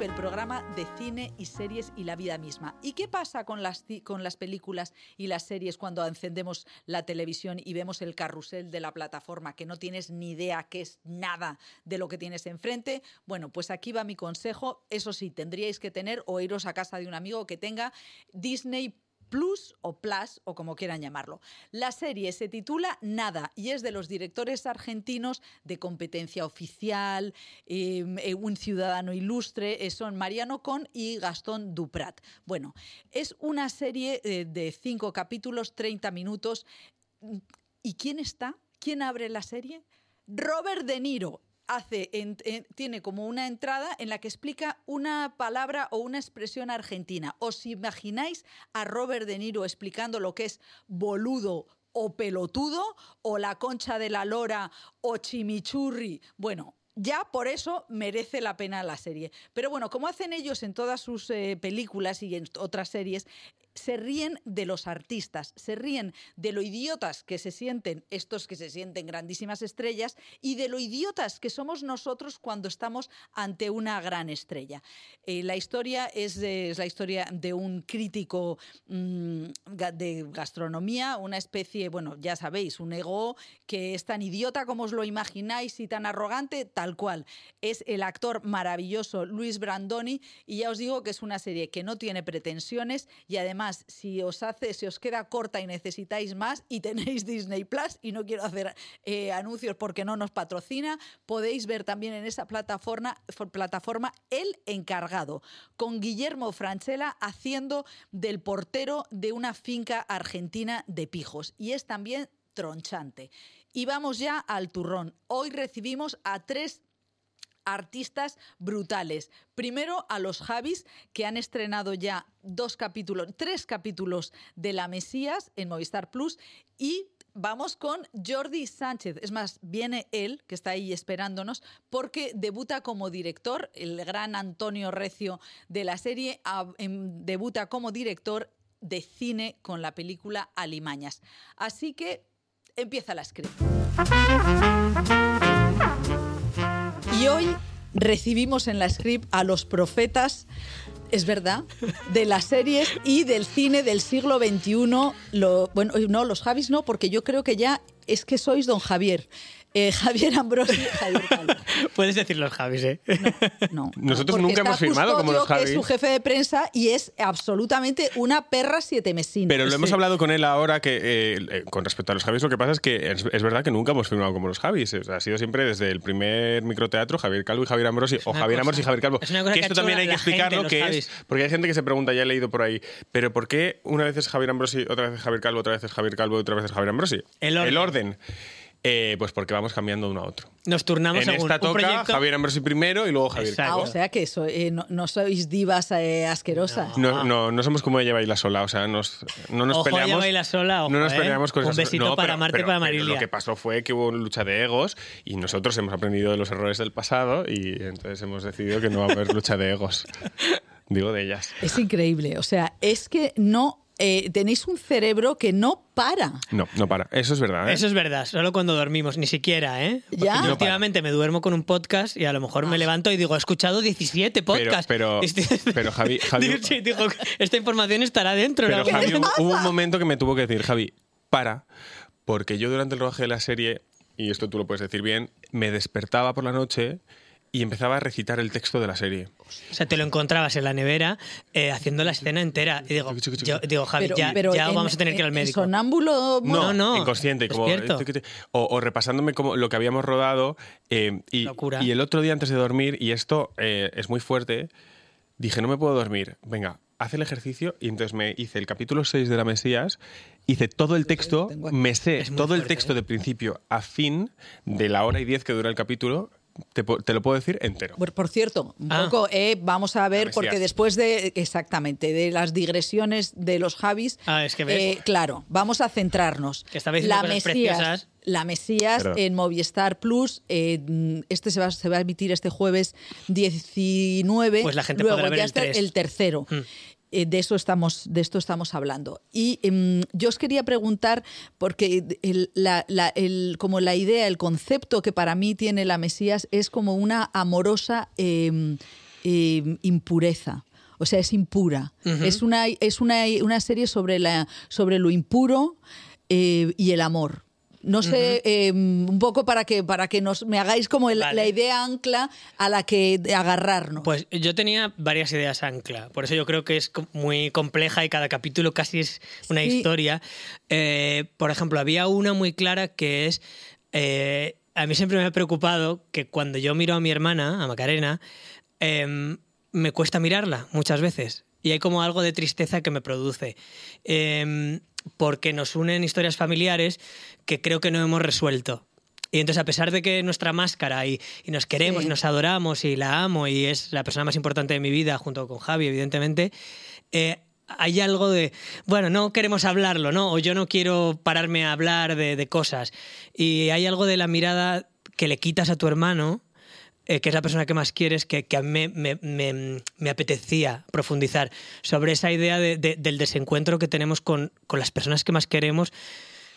El programa de cine y series y la vida misma. ¿Y qué pasa con las, con las películas y las series cuando encendemos la televisión y vemos el carrusel de la plataforma que no tienes ni idea que es nada de lo que tienes enfrente? Bueno, pues aquí va mi consejo. Eso sí, tendríais que tener o iros a casa de un amigo que tenga Disney Plus o Plus o como quieran llamarlo. La serie se titula Nada y es de los directores argentinos de competencia oficial, em, eh, un ciudadano ilustre, eh, son Mariano Con y Gastón Duprat. Bueno, es una serie eh, de cinco capítulos, 30 minutos. ¿Y quién está? ¿Quién abre la serie? Robert De Niro, hace, tiene como una entrada en la que explica una palabra o una expresión argentina. ¿Os imagináis a Robert De Niro explicando lo que es boludo o pelotudo o la concha de la lora o chimichurri? Bueno, ya por eso merece la pena la serie. Pero bueno, como hacen ellos en todas sus eh, películas y en otras series, se ríen de los artistas, se ríen de lo idiotas que se sienten estos que se sienten grandísimas estrellas y de lo idiotas que somos nosotros cuando estamos ante una gran estrella. Eh, la historia es, la historia de un crítico mm, de gastronomía, una especie, bueno, ya sabéis, un ego que es tan idiota como os lo imagináis y tan arrogante, tal cual. Es el actor maravilloso Luis Brandoni y ya os digo que es una serie que no tiene pretensiones y además si os hace, si os queda corta y necesitáis más y tenéis Disney Plus y no quiero hacer eh, anuncios porque no nos patrocina, podéis ver también en esa plataforma, plataforma El Encargado, con Guillermo Franchella haciendo del portero de una finca argentina de pijos. Y es también tronchante. Y vamos ya al turrón. Hoy recibimos a tres artistas brutales. Primero a los Javis, que han estrenado ya dos capítulos, tres capítulos de La Mesías en Movistar Plus y Vamos con Jordi Sánchez. Es más, viene él, que está ahí esperándonos, porque debuta como director, el gran Antonio Recio de la serie, em, debuta como director de cine con la película Alimañas. Así que empieza la script. Y hoy recibimos en la script a los profetas, es verdad, de las series y del cine del siglo XXI. Lo, bueno, no, los Javis no, porque yo creo que ya es que sois don Javier. Eh, Javier Ambrosi Javier Calvo. Puedes decir los Javis, ¿eh? No, Nosotros nunca hemos firmado como los Javis. es su jefe de prensa y es absolutamente una perra siete mesina. Pero lo hemos hablado con él ahora que, eh, eh, con respecto a los Javis, lo que pasa es que es, verdad que nunca hemos firmado como los Javis. ha sido siempre desde el primer microteatro Javier Calvo y Javier Ambrosi, o Javier Ambrosi y Javier Calvo. que, esto también hay que explicarlo, que es, porque hay gente que se pregunta, ya he leído por ahí, pero ¿por qué una vez es Javier Ambrosi, otra vez es Javier Calvo, otra vez es Javier Calvo y otra vez es Javier Ambrosi? El orden. El orden. Eh, pues porque vamos cambiando de uno a otro. Nos turnamos en según esta toca un proyecto. Javier Ambrosi primero y luego Javier Ah, o sea que eh, no, sois divas eh, asquerosas. No. no. no, somos como ella baila sola, o sea, nos, no nos ojo, peleamos. Baila sola, ojo, no nos peleamos con Un besito no, para pero, Marte y pero, para pero Marilia. Lo que pasó fue que hubo lucha de egos y nosotros hemos aprendido de los errores del pasado y entonces hemos decidido que no va a haber lucha de egos. Digo de ellas. Es increíble, o sea, es que no eh, tenéis un cerebro que no para. No, no para. Eso es verdad. ¿eh? Eso es verdad, solo cuando dormimos, ni siquiera, ¿eh? Porque ¿Ya? yo No últimamente me duermo con un podcast y a lo mejor me levanto y digo, he escuchado 17 podcasts. pero- Este- pero, Javi- Javi- Sí, digo, esta información estará dentro. Pero ¿no? Javi, hubo- hubo un momento que me tuvo que decir, Javi, para, porque yo durante el rodaje de la serie, y esto tú lo puedes decir bien, me despertaba por la noche y empezaba a recitar el texto de la serie. O sea, te lo encontrabas en la nevera eh, haciendo la escena entera. Y digo, yo- digo Javi, Pero- ya, pero ya en- vamos a tener que ir al médico. Sonámbulo. No, no, inconsciente, como o, o repasándome como lo que habíamos rodado eh, y, Locura. y el otro día antes de dormir y esto eh, es muy fuerte, dije no me puedo dormir, venga, haz el ejercicio y entonces me hice el capítulo 6 de la Mesías, hice todo el texto, me sé todo el texto ¿eh? de principio a fin de la hora y diez que dura el capítulo, te, lo puedo decir entero. Por, por cierto, un Ah. poco, eh, vamos a ver, porque después de, exactamente, de las digresiones de los Javis, Ah, es que ves. eh, claro, vamos a centrarnos. Que estaba diciendo la cosas Mesías, preciosas. la Mesías Perdón. en Movistar Plus, eh, este se va, se va a emitir este jueves 19. Pues la gente Luego podrá ver ya el está 3. el tercero. Mm. Eh, de eso estamos de esto estamos hablando y em, yo os quería preguntar porque el- la- la- el- como la idea el concepto que para mí tiene la Mesías es como una amorosa em, eh, impureza. O sea, es impura. Es, una, es una, una serie sobre, la, sobre lo impuro eh, y el amor. No sé, eh, un poco para que, para que nos, me hagáis como el- Vale. la idea ancla a la que agarrarnos. Pues yo tenía varias ideas ancla, por eso yo creo que es muy compleja y cada capítulo casi es una Sí. historia. Eh, por ejemplo, había una muy clara que es, eh, a mí siempre me ha preocupado que cuando yo miro a mi hermana, a Macarena, em, me cuesta mirarla muchas veces. Y hay como algo de tristeza que me produce. Em, porque nos unen historias familiares que creo que no hemos resuelto. Y entonces, a pesar de que nuestra máscara y, y nos queremos Sí. y nos adoramos y la amo y es la persona más importante de mi vida, junto con Javi, evidentemente, eh, hay algo de, bueno, no queremos hablarlo, ¿no? O yo no quiero pararme a hablar de, de cosas. Y hay algo de la mirada que le quitas a tu hermano, eh, que es la persona que más quieres, que, que a mí me, me- me- me apetecía profundizar sobre esa idea de- de- del desencuentro que tenemos con, con las personas que más queremos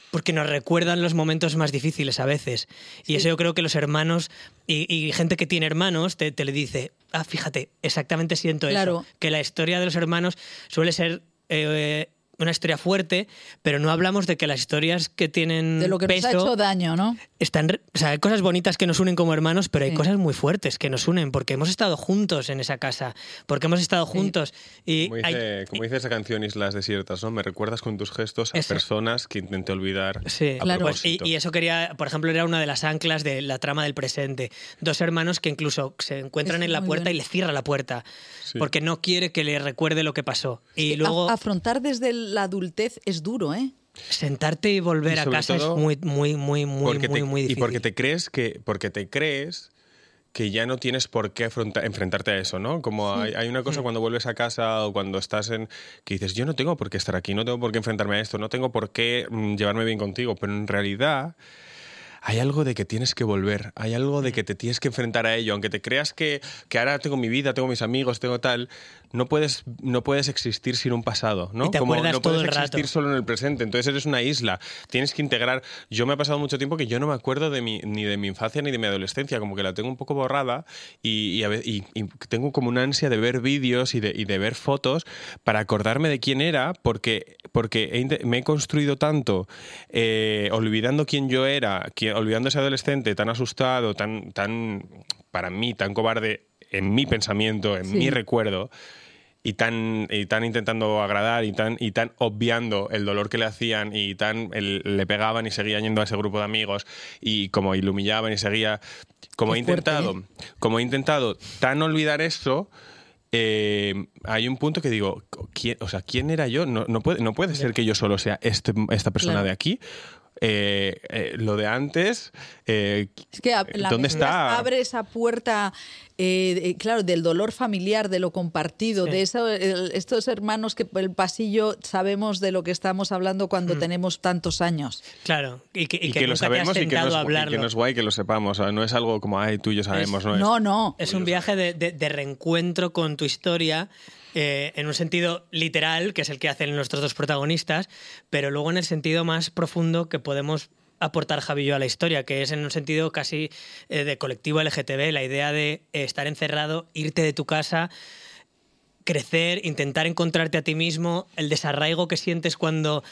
porque nos recuerdan los momentos más difíciles a veces. Y eso yo creo que los hermanos y, y gente que tiene hermanos te, te le dice, ah, fíjate, exactamente siento Claro. eso. Que la historia de los hermanos suele ser eh, una historia fuerte, pero no hablamos de que las historias que tienen de lo que peso nos ha hecho daño, ¿no? están, o sea, hay cosas bonitas que nos unen como hermanos, pero hay cosas muy fuertes que nos unen porque hemos estado juntos en esa casa, porque hemos estado juntos y Como hay- dice, como dice esa canción Islas Desiertas, ¿no? Me recuerdas con tus gestos a Eso. personas que intenté olvidar Sí, a Claro. Pues, y, propósito. y eso quería, por ejemplo, era una de las anclas de la trama del presente. Dos hermanos que incluso se encuentran Es en la puerta bueno. y le cierra la puerta Sí. porque no quiere que le recuerde lo que pasó. Y A- luego afrontar desde la adultez es duro, ¿eh? sentarte y volver Y a casa todo es muy, muy, muy, muy, porque muy, te- muy y difícil. porque te crees que porque te crees que ya no tienes por qué afronta- enfrentarte a eso, ¿no? Como hay, hay una Mm. cosa cuando vuelves a casa o cuando estás en que dices, yo no tengo por qué estar aquí, no tengo por qué enfrentarme a esto, no tengo por qué mm, llevarme bien contigo, pero en realidad hay algo de que tienes que volver, hay algo Mm. de que te tienes que enfrentar a ello, aunque te creas que, que ahora tengo mi vida, tengo mis amigos, tengo tal, no puedes, no puedes existir sin un pasado, ¿no? Y te Como acuerdas no todo puedes el rato. existir solo en el presente, entonces eres una isla, tienes que integrar. Yo me ha pasado mucho tiempo que yo no me acuerdo de mi, ni de mi infancia ni de mi adolescencia, como que la tengo un poco borrada y, y a ve- y- y tengo como una ansia de ver vídeos y de, y de ver fotos para acordarme de quién era, porque, porque he me he construido tanto eh, olvidando quién yo era, olvidando ese adolescente tan asustado, tan, tan, para mí, tan cobarde en mi pensamiento, en Sí. mi recuerdo y tan, y tan intentando agradar y tan, y tan obviando el dolor que le hacían y tan el- le pegaban y seguían yendo a ese grupo de amigos y como humillaban y seguía como Qué he fuerte, intentado ¿eh? como he intentado tan olvidar eso eh, hay un punto que digo ¿quién, o sea quién era yo no, no puede no puede ser que yo solo sea este, esta persona Claro. de aquí Eh, eh, lo de antes eh, Es que la ¿Dónde está? abre esa puerta, eh, claro, del dolor familiar, de lo compartido, Sí. de eso, el- estos hermanos que por el pasillo sabemos de lo que estamos hablando cuando Mm. tenemos tantos años. Claro, y que, y y que que lo sabemos y que, no sentado es, a y que no es guay que lo sepamos o sea, no es algo como ay tú y yo sabemos no es No, no. Es un viaje de, de- de reencuentro con tu historia, eh, en un sentido literal, que es el que hacen nuestros dos protagonistas, pero luego en el sentido más profundo que podemos aportar Javi y yo a la historia, que es en un sentido casi eh, de colectivo LGTB, la idea de eh, estar encerrado, irte de tu casa, crecer, intentar encontrarte a ti mismo, el desarraigo que sientes cuando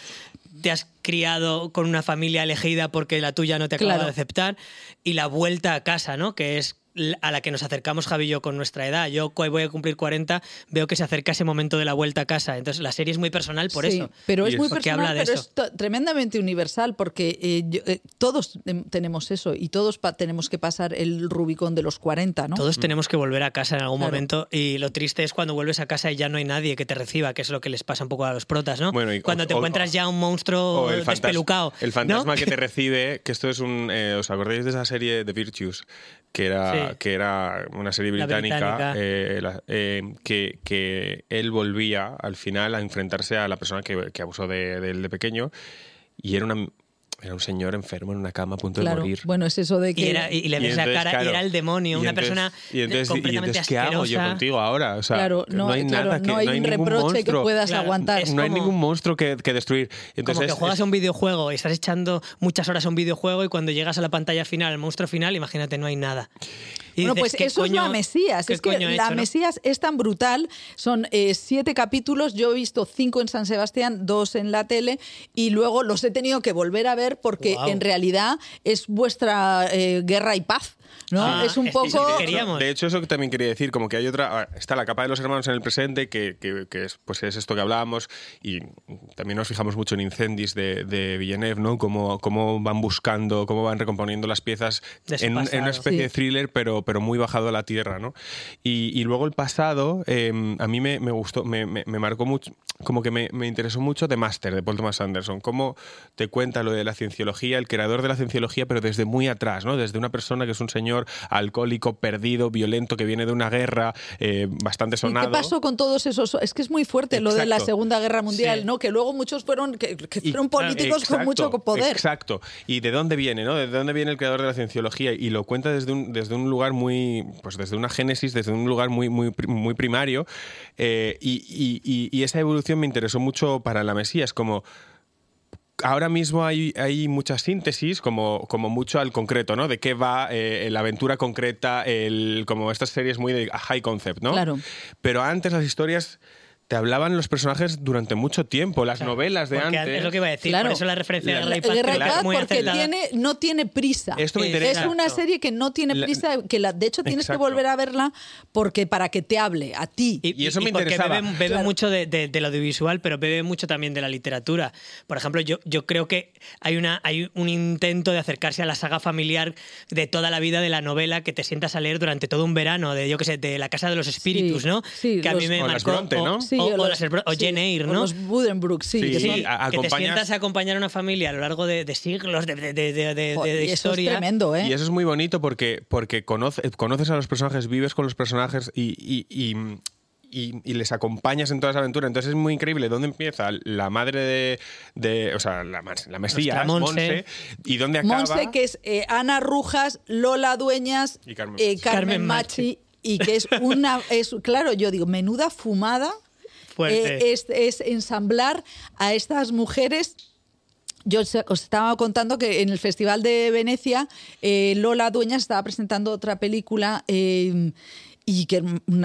te has criado con una familia elegida porque la tuya no te acaba Claro. de aceptar y la vuelta a casa, ¿no? Que es a la que nos acercamos Javi y yo con nuestra edad. Yo voy a cumplir 40, veo que se acerca ese momento de la vuelta a casa. Entonces la serie es muy personal por Sí, eso. Pero es muy Porque personal, habla de pero eso. es tremendamente universal porque eh, yo- eh, todos tenemos eso y todos tenemos que pasar el Rubicón de los 40, ¿no? Todos tenemos que volver a casa en algún Claro. momento y lo triste es cuando vuelves a casa y ya no hay nadie que te reciba, que es lo que les pasa un poco a los protas, ¿no? Bueno, y- cuando te o- encuentras ya un monstruo o el, despelucado. el ¿no? fantasma que te recibe, que esto es un... eh, ¿Os acordáis de esa serie The Virtues? Que era, Sí. que era una serie británica, británica. eh, la- eh, que, que él volvía al final a enfrentarse a la persona que, que abusó de, de él de pequeño y era, una, era un señor enfermo en una cama a punto Claro. de morir. Bueno, es eso de que Y, era- y le Y ves la cara claro, y era el demonio, y una entonces- persona y entonces, y completamente entonces, ¿qué hago yo contigo ahora? O sea, Claro, no, hay claro, nada que no hay un ningún reproche que monstruo. puedas Claro, aguantar. es no hay ningún monstruo que, que destruir. Entonces, Como que juegas a un videojuego y estás echando muchas horas a un videojuego y cuando llegas a la pantalla final, al monstruo final, imagínate, no hay nada. Y bueno, dices, pues ¿qué eso es la Mesías. Es que la hecho, no? Mesías es tan brutal. Son eh, siete capítulos. Yo he visto cinco en San Sebastián, dos en la tele, y luego los he tenido que volver a ver porque en realidad es vuestra eh, guerra y paz. ¿No? Ah, es un poco. queríamos. De hecho, eso que también quería decir, como que hay otra. ah, Está la capa de los hermanos en el presente, que, que- que es, pues es esto que hablábamos, y también nos fijamos mucho en Incendis de, de Villeneuve, ¿no? Cómo, cómo van buscando, cómo van recomponiendo las piezas en, en una especie Sí. de thriller, pero, pero muy bajado a la tierra, ¿no? Y, y luego el pasado, eh, a mí me, me gustó, me, me- me marcó mucho, como que me, me interesó mucho The Master, de Paul Thomas Anderson. Cómo te cuenta lo de la cienciología, el creador de la cienciología, pero desde muy atrás, ¿no? Desde una persona que es un señor alcohólico, perdido, violento, que viene de una guerra eh, bastante ¿Y sonado. ¿Qué pasó con todos esos? Es que es muy fuerte lo de la. Segunda Guerra Mundial, Sí. ¿no? Que luego muchos fueron, que, que Y- fueron políticos con mucho poder. Exacto. ¿Y de dónde viene, no? ¿De dónde viene el creador de la cienciología? Y lo cuenta desde un, desde un lugar muy, pues desde una génesis, desde un lugar muy, muy, muy primario. Eh, y, y- y- y esa evolución me interesó mucho para la Mesías, como ahora mismo hay, hay mucha síntesis, como, como mucho al concreto, ¿no? De qué va eh, la aventura concreta, el, como estas series muy de high concept, ¿no? Claro. Pero antes las historias te hablaban los personajes durante mucho tiempo, las Claro, novelas de porque antes. Es lo que iba a decir, Claro. por eso la referencia La- a Guerra y Paz Guerra y porque acertada. tiene, no tiene prisa. Esto me Es- interesa. Es una serie que no tiene prisa, que la, de hecho tienes Exacto. que volver a verla porque para que te hable a ti. Y eso me porque interesaba. Bebe, bebe Claro. mucho de, de- del audiovisual, pero bebe mucho también de la literatura. Por ejemplo, yo, yo creo que hay, una, hay un intento de acercarse a la saga familiar de toda la vida de la novela que te sientas a leer durante todo un verano, de yo que sé, de La Casa de los Espíritus, Sí, ¿no? sí, que a mí los- me O las marcó. Bronte, o- ¿no? Sí, o, o los- las o sí, Jane Eyre, o ¿no? Los Buddenbrook, sí. Sí, que Sí, son- a- que te sientas a acompañar a una familia a lo largo de, de siglos de, de- de- de- de- Joder, de y eso historia. es tremendo, ¿eh? Y eso es muy bonito porque, porque conoce- conoces a los personajes, vives con los personajes y, y- y- y- y les acompañas en toda esa aventura. Entonces es muy increíble dónde empieza la madre de. de- o sea, la, la Mesías, Monse. Y dónde acaba. Monse, que es eh, Ana Rujas, Lola Dueñas, Y Carmen eh, Machi. Carmen Carmen Machi, y que es una, es claro, yo digo, menuda fumada Eh, es, es ensamblar a estas mujeres. Yo os os estaba contando que en el Festival de Venecia eh, Lola Dueñas estaba presentando otra película eh, y que,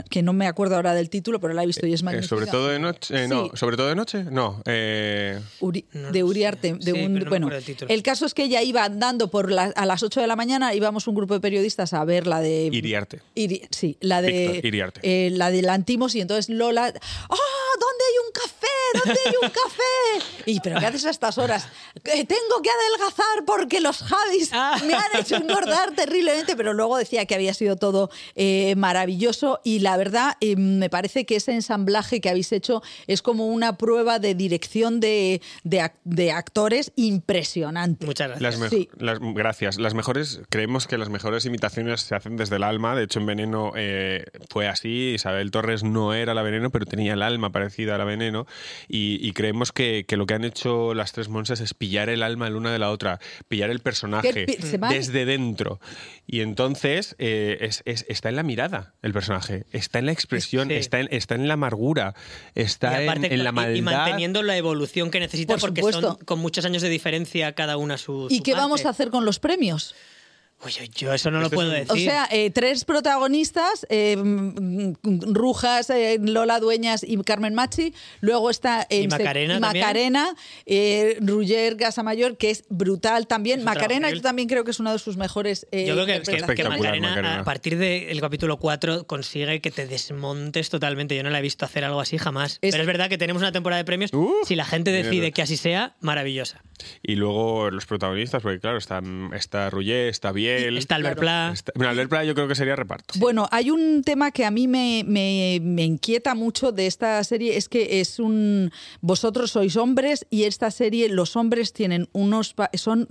que no me acuerdo ahora del título, pero la he visto y es Eh, magnífica. sobre todo de noche. eh, No, Sí. sobre todo de noche. No. eh, Uri- No de Uriarte. De Sí, un, pero no bueno, título. el caso es que ella iba andando por la- a las 8 de la mañana, íbamos un grupo de periodistas a ver la de. Iriarte. Iri- sí, la de. Víctor Iriarte. eh, la de Lantimos, y entonces Lola. ¡Ah! ¿Dónde hay un café? ¿Dónde hay un café? Y, ¿pero qué haces a estas horas? "Que tengo que adelgazar porque los Javis Ah. me han hecho engordar terriblemente, pero luego decía que había sido todo eh, maravilloso y la verdad eh, me parece que ese ensamblaje que habéis hecho es como una prueba de dirección de, de ac- de actores impresionante. Muchas gracias. Las mejo- Sí. las- gracias. Las mejores, creemos que las mejores imitaciones se hacen desde el alma. De hecho, en Veneno eh, fue así. Isabel Torres no era la Veneno, pero tenía el alma parecida a la Veneno. Y, y creemos que, que lo que han hecho las tres Monsas es pillar el alma la una de la otra, pillar el personaje desde dentro. Y entonces eh, es- es- está en la mirada el personaje, está en la expresión, Sí. está, en, está en la amargura, está aparte, en, en la y- maldad. y manteniendo la evolución que necesita Por porque supuesto. son con muchos años de diferencia cada una su ¿Y su qué parte. vamos a hacer con los premios? Yo eso no lo puedo un- decir. O sea, eh, tres protagonistas, eh, mm, Rujas, eh, Lola Dueñas y Carmen Machi. Luego está Y Macarena también. Macarena, eh, Ruller Gasamayor, que es brutal también. Es Macarena, yo también creo que es una de sus mejores. eh, Yo creo que, que- que espectacular, Macarena, Macarena. a partir del capítulo 4 consigue que te desmontes totalmente. Yo no la he visto hacer algo así jamás. Es- Pero es verdad que tenemos una temporada de premios. Uh, si la gente decide mierda. que así sea, maravillosa. Y luego los protagonistas, porque claro, está, está Rouget, está Está Albert Claro. Pla. está- bueno, Albert Pla yo creo que sería reparto. Bueno, hay un tema que a mí me, me- me inquieta mucho de esta serie, es que es un... Vosotros sois hombres y esta serie los hombres tienen unos... son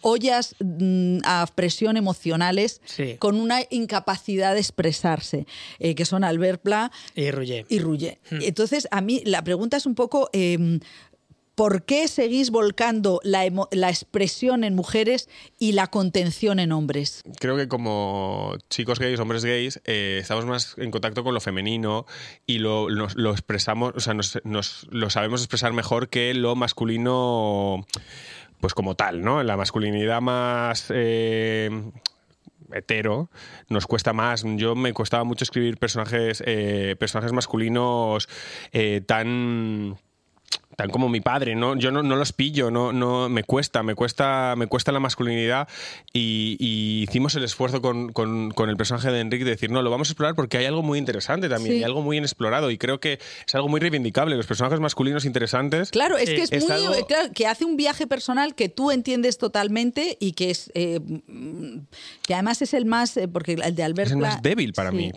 ollas mm, a presión emocionales Sí. con una incapacidad de expresarse, eh, que son Albert Pla Y Rouget. y. Hmm. Entonces, a mí la pregunta es un poco... eh, ¿Por qué seguís volcando la, la expresión en mujeres y la contención en hombres? Creo que como chicos gays, hombres gays, eh, estamos más en contacto con lo femenino y lo, expresamos, o sea, nos, lo sabemos expresar mejor que lo masculino, pues como tal, ¿no? La masculinidad más... eh, hetero, nos cuesta más. Yo me costaba mucho escribir personajes, eh, personajes masculinos tan tan como mi padre, ¿no? Yo no, no los pillo, no, no, me cuesta, me cuesta, me cuesta la masculinidad y, y hicimos el esfuerzo con, con- con el personaje de Enrique de decir, no, lo vamos a explorar porque hay algo muy interesante también, Sí. y algo muy inexplorado y creo que es algo muy reivindicable, los personajes masculinos interesantes. Claro, es que es, Es muy. algo- eh, claro, que hace un viaje personal que tú entiendes totalmente y que es. eh, que además es el más. eh, porque el de Albert Es el Pla- más débil para sí, mí.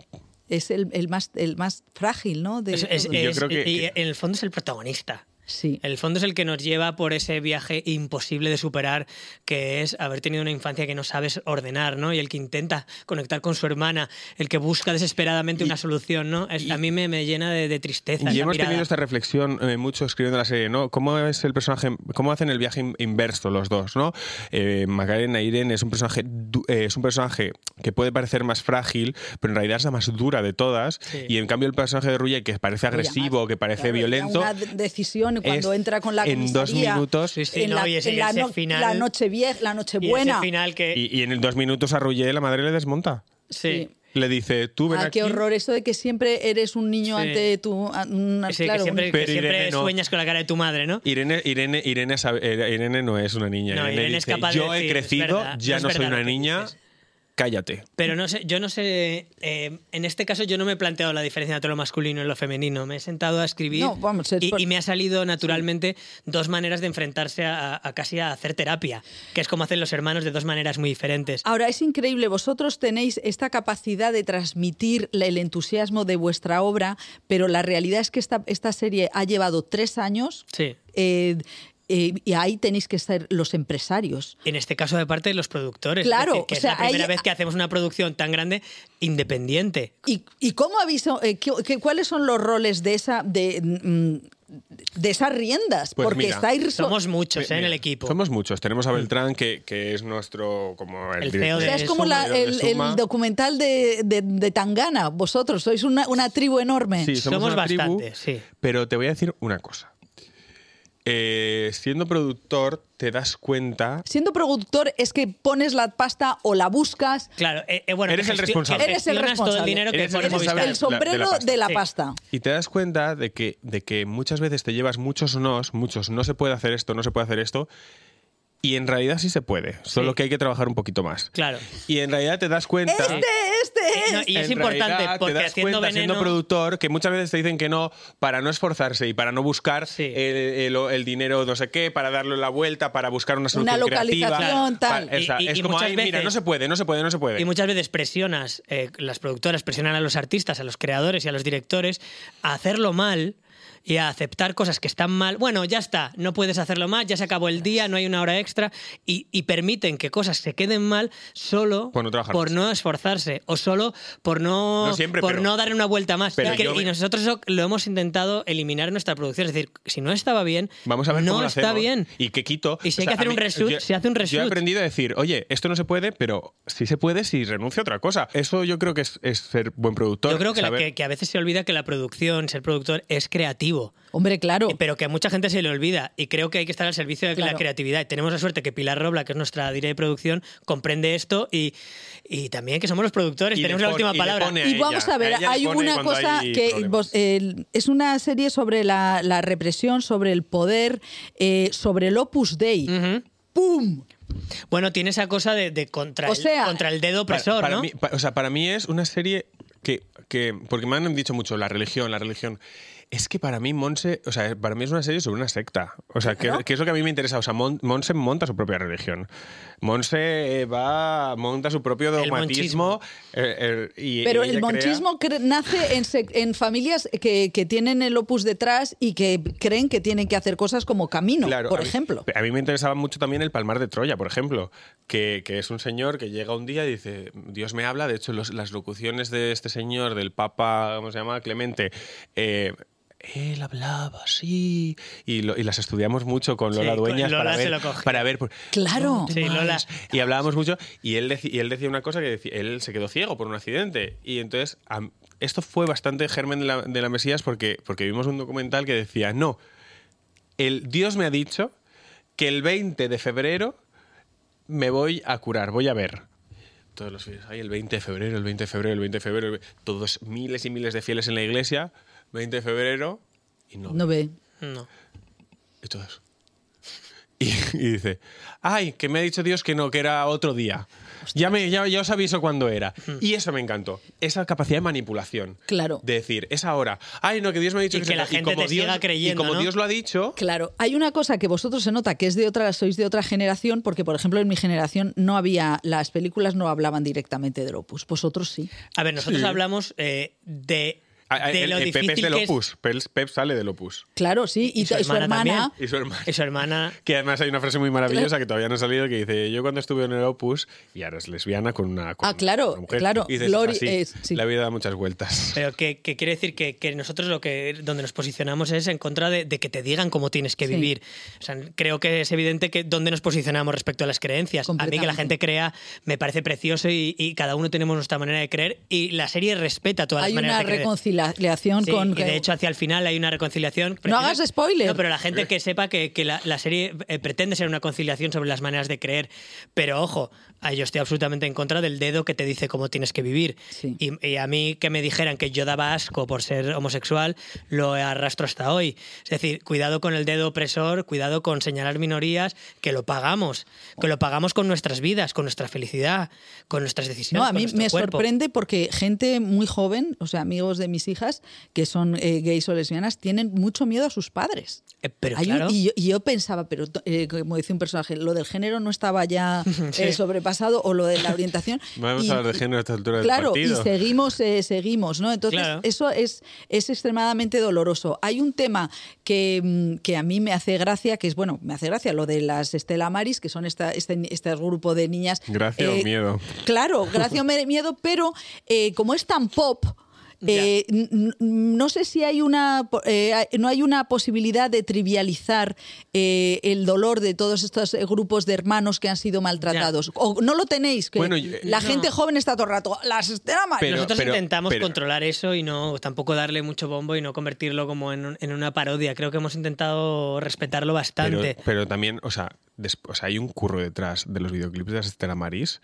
Es el, el más, el más frágil, ¿no? De Es- es-. Yo creo que- y que- en el fondo es el protagonista. Sí. El fondo es el que nos lleva por ese viaje imposible de superar, que es haber tenido una infancia que no sabes ordenar, ¿no? Y el que intenta conectar con su hermana, el que busca desesperadamente una solución, ¿no? Es- a mí me, me llena de, de tristeza. Y hemos mirada. tenido esta reflexión eh, mucho escribiendo la serie, ¿no? ¿Cómo es el personaje, cómo hacen el viaje in- inverso los dos, ¿no? Eh, Macarena Irene es un personaje du- eh, es un personaje que puede parecer más frágil, pero en realidad es la más dura de todas. Sí. Y en cambio el personaje de Ruye, que parece agresivo, que parece Claro, violento, Una de- cuando es entra con la en dos minutos Sí, sí, en no, la, y ese- en la ese no- final- la noche vieja, la noche Y ese buena. final que... y, y en el dos minutos a la madre le desmonta. sí. Le dice, tú ven Ah, aquí. qué horror, eso de que siempre eres un niño Sí. ante tu. a- una- Sí, claro, que siempre, un- que Pero siempre Irene no. sueñas con la cara de tu madre, ¿no? Irene, Irene, Irene, sabe- eh, Irene no es una niña. No, Irene, Irene es capaz de yo he decir, "Es crecido, verdad, ya no soy una niña, dices". Cállate. Pero no sé, yo no sé, eh, en este caso yo no me he planteado la diferencia entre lo masculino y lo femenino. Me he sentado a escribir No, vamos, es por- y me ha salido naturalmente dos maneras de enfrentarse a, a casi a hacer terapia, que es como hacen los hermanos de dos maneras muy diferentes. Ahora, es increíble, vosotros tenéis esta capacidad de transmitir el entusiasmo de vuestra obra, pero la realidad es que esta, esta serie ha llevado tres años Sí. eh, eh, y ahí tenéis que ser los empresarios. En este caso de parte de los productores. Claro, es decir, que o es sea, la primera vez que hacemos una producción tan grande independiente. ¿Y, y cómo habéis, eh, qué- qué- cuáles son los roles de esa de, mm, de esas riendas? Pues Porque mira, estáis Somos muchos ¿eh? en el equipo. Somos muchos. Tenemos a Beltrán, que, que es nuestro como el, CEO O de sea, es como la- de el, documental de, de- de Tangana. Vosotros sois una, una tribu enorme. Sí, somos, Somos una tribu, bastantes, sí. Pero te voy a decir una cosa. Eh, siendo productor, te das cuenta. Siendo productor es que pones la pasta o la buscas. Claro, eh, eh, bueno, Eres el responsable. Eres el gestionas todo el responsable. dinero que Eres el responsable el sombrero de la pasta. de la Sí. pasta. Y te das cuenta de que, de que muchas veces te llevas muchos nos, muchos no se puede hacer esto, no se puede hacer esto. Y en realidad sí se puede, solo Sí. que hay que trabajar un poquito más. Claro. Y en realidad te das cuenta. Este, este es. No, y es en importante realidad porque te das haciendo cuenta, siendo productor que muchas veces te dicen que no para no esforzarse y para no buscar Sí. el, el- el dinero no sé qué, para darle la vuelta, para buscar una solución localización, creativa. tal. Para- Y- y- es y como, muchas ay, mira, veces- no se puede, no se puede, no se puede. Y muchas veces presionas, eh, las productoras presionan a los artistas, a los creadores y a los directores a hacerlo mal y a aceptar cosas que están mal. Bueno, ya está, no puedes hacerlo mal, ya se acabó el día, no hay una hora extra y, y permiten que cosas se queden mal solo Por no por más. no esforzarse o solo por no, No siempre, por pero- no darle una vuelta más. pero y, que- yo me- y nosotros eso lo hemos intentado eliminar en nuestra producción. Es decir, si no estaba bien, Vamos a ver no cómo lo está hacemos. bien. Y que quito. Y si hay que hacer un reshoot, se hace un Yo he aprendido a decir, oye, esto no se puede, pero sí se puede si renuncio a otra cosa. Eso yo creo que es, es ser buen productor. Yo creo que, la- que a veces se olvida que la producción, ser productor, es creativo. Hombre, claro. Eh, Pero que a mucha gente se le olvida y creo que hay que estar al servicio de la creatividad. Y tenemos la suerte que Pilar Robla, que es nuestra directora de producción, comprende esto y, y también que somos los productores, Y tenemos la última y palabra. Y ella, vamos a ver, a hay una cosa hay que vos- es una serie sobre la, la represión, sobre el poder, eh, sobre el Opus Dei. ¡Pum! Bueno, tiene esa cosa de, de contra, O el, contra el dedo Para- opresor, para ¿no? mí- o sea, para mí es una serie que, que. Porque me han dicho mucho la religión, la religión. Es que para mí Monse, o sea, para mí es una serie sobre una secta. O sea, que, es lo que a mí me interesa. O sea, Mon- Monse monta su propia religión. Monse eh, va, monta su propio El dogmatismo. eh, eh, y- Pero y el crea- monchismo nace en, familias que, que tienen el Opus detrás y que creen que tienen que hacer cosas como camino, Claro, por a mí- ejemplo. A mí me interesaba mucho también el Palmar de Troya, por ejemplo, que, que es un señor que llega un día y dice, Dios me habla, de hecho los- las locuciones de este señor, del Papa, ¿cómo se llama? Clemente, eh, él hablaba así y, lo- y las estudiamos mucho con Sí, Lola con Dueñas Lola para, se ver, lo cogió. para ver por- Claro. Sí, Lola. y hablábamos mucho y él, deci- y él decía una cosa que decía, él se quedó ciego por un accidente y entonces esto fue bastante germen de la, de la Mesías porque, porque vimos un documental que decía, no, el Dios me ha dicho que el 20 de febrero me voy a curar, voy a ver. todos los fines. Ay, el 20 de febrero, el 20 de febrero, el 20 de febrero. Todos miles y miles de fieles en la iglesia. 20 de febrero. Y no. No ve. No. Y todos. Y, y dice, ay, que me ha dicho Dios que no, que era otro día. Ya, me, ya, ya os aviso cuándo era. Y eso me encantó. Esa capacidad de manipulación. Claro. De decir, es ahora. Ay, no, que Dios me ha dicho Y que, que es la otra". gente como te Dios, siga creyendo, Y como ¿no? Dios lo ha dicho, Claro, hay una cosa que vosotros se nota que es de otra, sois de otra generación, porque por ejemplo en mi generación no había, las películas no hablaban directamente del opus, vosotros sí. A ver, nosotros Sí. hablamos eh, de, de el, lo el difícil Pep es del que es- Opus. Pep, sale del Opus. Claro, sí, y, Y su y su hermana hermana, Y su hermana. Y su hermana Que además hay una frase muy maravillosa que todavía no ha salido que dice, yo cuando estuve en el Opus, y ahora es lesbiana con una, con Ah, claro, una mujer. claro, Y dices, Glory "Así, es- sí. La vida da muchas vueltas. Pero que, que quiere decir que, que nosotros lo que donde nos posicionamos es en contra de, de que te digan cómo tienes que Sí. vivir. O sea, creo que es evidente que dónde nos posicionamos respecto a las creencias. A mí que la gente crea me parece precioso y, y cada uno tenemos nuestra manera de creer y la serie respeta todas hay las maneras una de creer. Reconciliación Sí, con... y de hecho hacia el final hay una reconciliación. No hagas spoiler. No, pero la gente que sepa que, que la, la serie eh, pretende ser una conciliación sobre las maneras de creer. Pero ojo, ah, yo estoy absolutamente en contra del dedo que te dice cómo tienes que vivir. Sí. Y, y a mí que me dijeran que yo daba asco por ser homosexual, lo arrastro hasta hoy. Es decir, cuidado con el dedo opresor, cuidado con señalar minorías, que lo pagamos. Que lo pagamos con nuestras vidas, con nuestra felicidad, con nuestras decisiones. No, a mí me cuerpo. sorprende porque gente muy joven, o sea, amigos de mis hijas, que son eh, gays o lesbianas, tienen mucho miedo a sus padres. Eh, pero un- claro. y, yo, y yo pensaba, pero eh, como decía un personaje, lo del género no estaba ya Sí. eh, sobrepasado o lo de la orientación. Vamos Y- a hablar de género a esta altura Claro, del y partido. seguimos, eh, seguimos, ¿no? Entonces, Claro. eso es, es extremadamente doloroso. Hay un tema que, mm, que a mí me hace gracia, que es, bueno, me hace gracia lo de las Estela Maris, que son esta, este, este grupo de niñas. Gracia eh, o miedo. Claro, gracia o miedo, pero eh, como es tan pop. Eh, no sé si hay una eh, no hay una posibilidad de trivializar eh, el dolor de todos estos grupos de hermanos que han sido maltratados o no lo tenéis que Bueno, yo- la no. gente joven está todo el rato las Estela Maris". Pero- Nosotros pero- intentamos pero- controlar eso y no tampoco darle mucho bombo y no convertirlo como en, en una parodia. Creo que hemos intentado respetarlo Pero, bastante. pero también, o sea, des- o sea, hay un curro detrás de los videoclips de las Estela Maris.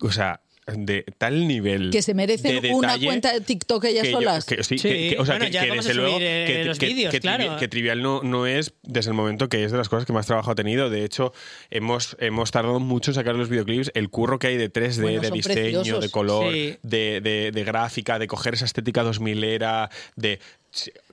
O sea, de tal nivel. que se merecen de una cuenta de TikTok ellas que yo- solas. que sí, Sí, que- que- o sea, bueno, que- ya vamos a luego eh, que, los que- vídeos, que trivi- claro. que trivial no, no es desde el momento que es de las cosas que más trabajo ha tenido. De hecho, hemos, hemos tardado mucho en sacar los videoclips. El curro que hay de 3D, Bueno, de diseño, preciosos. de color, Sí. de, de- de gráfica, de coger esa estética 2000 era, de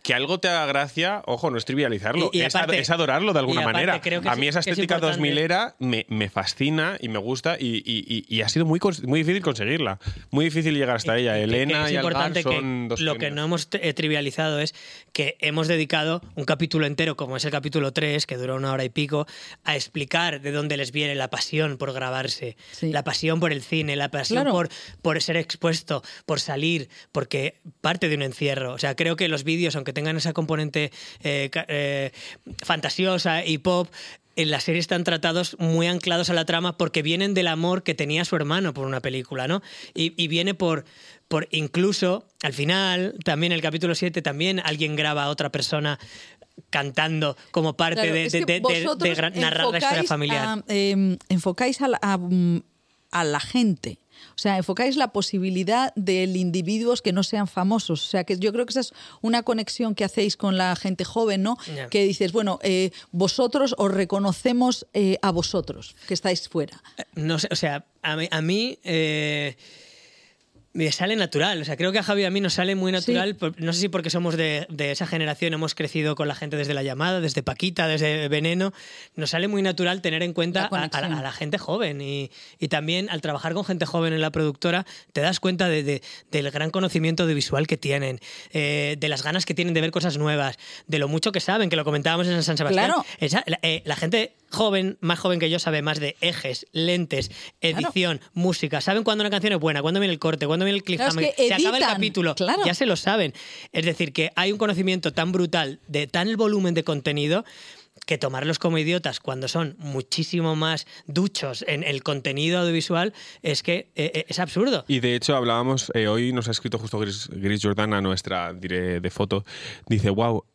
que algo te haga gracia, ojo, no es trivializarlo, Y- y es, aparte- ad- es adorarlo de alguna manera. creo que a es- mí esa es estética importante- 2000 era me, me fascina y me gusta y, y- y- y ha sido muy, muy difícil conseguirla. Muy difícil llegar hasta ella. que- que Elena es y Algar importante son que dos lo que no hemos eh, trivializado es que hemos dedicado un capítulo entero, como es el capítulo 3, que dura una hora y pico, a explicar de dónde les viene la pasión por grabarse, Sí. la pasión por el cine, la pasión Claro. por, por ser expuesto, por salir, porque parte de un encierro. O sea, creo que los vídeos, aunque tengan esa componente eh, eh, fantasiosa y pop, en la serie están tratados muy anclados a la trama porque vienen del amor que tenía su hermano por una película, ¿no? Y, y viene por, por incluso, al final, también el capítulo 7, también alguien graba a otra persona cantando como parte Claro, de, narrar la historia familiar. a, eh, enfocáis a la, a, a la gente. O sea, enfocáis la posibilidad de individuos que no sean famosos. O sea, que yo creo que esa es una conexión que hacéis con la gente joven, ¿no? Que dices, bueno, eh, vosotros os reconocemos eh, a vosotros, que estáis fuera. No sé, o sea, a mí, a mí, eh, me sale natural. O sea, creo que a Javi y a mí nos sale muy natural. por- No sé si porque somos de, de esa generación, hemos crecido con la gente desde la llamada, desde Paquita, desde Veneno. Nos sale muy natural tener en cuenta a, la, a la gente joven. Y, y también al trabajar con gente joven en la productora, te das cuenta de- de- del gran conocimiento audiovisual que tienen, eh, de las ganas que tienen de ver cosas nuevas, de lo mucho que saben, que lo comentábamos en San Sebastián. Claro. Esa- la, eh, la gente joven, más joven que yo, sabe más de ejes, lentes, edición, música. Saben cuándo una canción es buena, cuándo viene el corte, cuándo viene el Claro, es cliffhanger. que Se acaba el capítulo, claro. ya se lo saben. Es decir, que hay un conocimiento tan brutal de tan el volumen de contenido que tomarlos como idiotas cuando son muchísimo más duchos en el contenido audiovisual es que eh, eh, es absurdo. Y de hecho hablábamos, eh, hoy nos ha escrito justo Gris, Gris Jordana, nuestra diré de foto, dice, wow,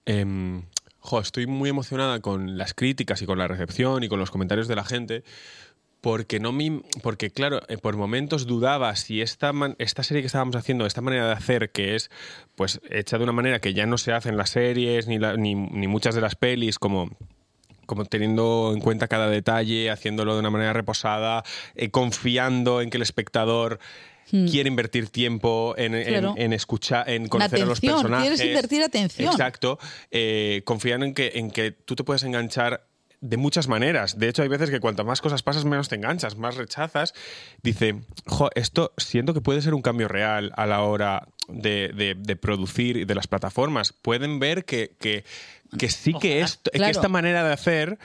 jo, estoy muy emocionada con las críticas y con la recepción y con los comentarios de la gente, porque no me, porque claro, eh, por momentos dudaba si esta, esta serie que estábamos haciendo, esta manera de hacer, que es pues hecha de una manera que ya no se hace en las series ni, ni, ni muchas de las pelis, como como teniendo en cuenta cada detalle, haciéndolo de una manera reposada, eh, confiando en que el espectador quiere invertir tiempo en, en- Hmm. Claro. en escuchar, en conocer a los personajes. quieres invertir atención. Exacto. Eh, confiando en que, en que tú te puedes enganchar de muchas maneras. De hecho, hay veces que cuanto más cosas pasas, menos te enganchas, más rechazas. Dice, jo, esto siento que puede ser un cambio real a la hora de, de- de producir y de las plataformas. Pueden ver que, que, que sí que, esto- que esta manera de hacer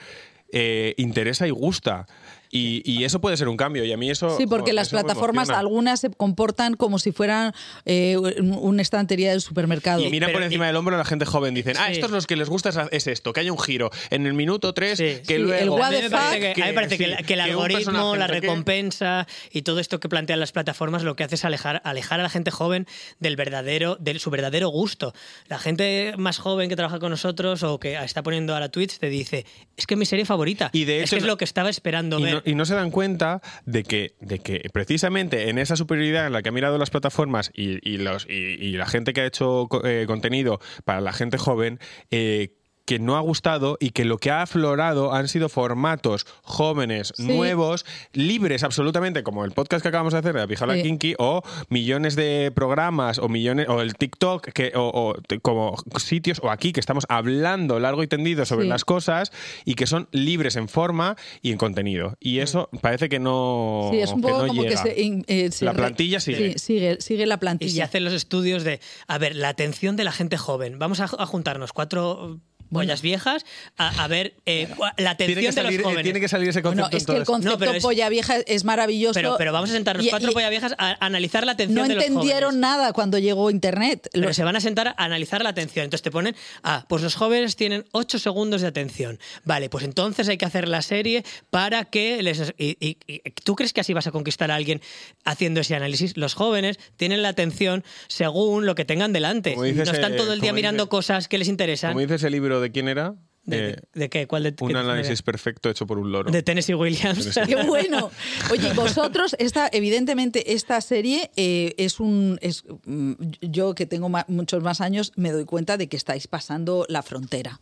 eh, interesa y gusta. Y, y eso puede ser un cambio. Y a mí eso. Sí, porque las plataformas, algunas se comportan como si fueran eh, un- una estantería del supermercado. Y mira Pero- por encima del hombro a la gente joven. Dicen, ah, Sí. estos los que les gusta es, es esto, que haya un giro. En el minuto 3, Sí. que Sí, luego. el what A mí the me parece, que, a mí me parece que, sí, la- que el algoritmo, la recompensa y todo esto que plantean las plataformas lo que hace es alejar, alejar a la gente joven del verdadero, de su verdadero gusto. La gente más joven que trabaja con nosotros o que está poniendo a la Twitch te dice, es que es mi serie favorita. Y de es hecho que es lo que estaba esperando Y ver. Y no se dan cuenta de que, de que precisamente en esa superioridad en la que han mirado las plataformas y, y los, y, y la gente que ha hecho eh, contenido para la gente joven, eh, que no ha gustado y que lo que ha aflorado han sido formatos jóvenes, Sí. nuevos, libres absolutamente, como el podcast que acabamos de hacer de la Pijola Sí. Kinky, o millones de programas, o millones, o el TikTok, que, o, como sitios, o aquí que estamos hablando largo y tendido sobre Sí. las cosas y que son libres en forma y en contenido. Y eso parece que no. Sí, es un que poco no como llega. que se, in- eh, se La plantilla sigue. Sí, sigue, sigue la Y se plantilla. hacen los estudios de, a ver, la atención de la gente joven. Vamos a, a juntarnos cuatro pollas viejas a, a ver eh, la Tiene atención que, de los salir, eh, jóvenes. tiene que salir ese concepto es que el concepto No, pero es- polla vieja es maravilloso. Pero, pero vamos a sentarnos Y- cuatro y pollas viejas a, a analizar la atención No de los entendieron nada cuando llegó Internet. Pero Lo- se van a sentar a analizar la atención. Entonces te ponen, ah, pues los jóvenes tienen 8 segundos de atención. Vale, pues entonces hay que hacer la serie para que les... Y, y- y- ¿Tú crees que así vas a conquistar a alguien haciendo ese análisis? Los jóvenes tienen la atención según lo que tengan delante. No están eh, todo el día mirando cosas que les interesan. Como dice ese libro de quién era, ¿De, Eh, de qué? ¿Cuál de un qué- análisis perfecto hecho por un loro. De Tennessee Williams. Qué bueno. Oye, vosotros, esta, evidentemente, esta serie eh, es un. Es, mm, yo que tengo ma- muchos más años, me doy cuenta de que estáis pasando la frontera.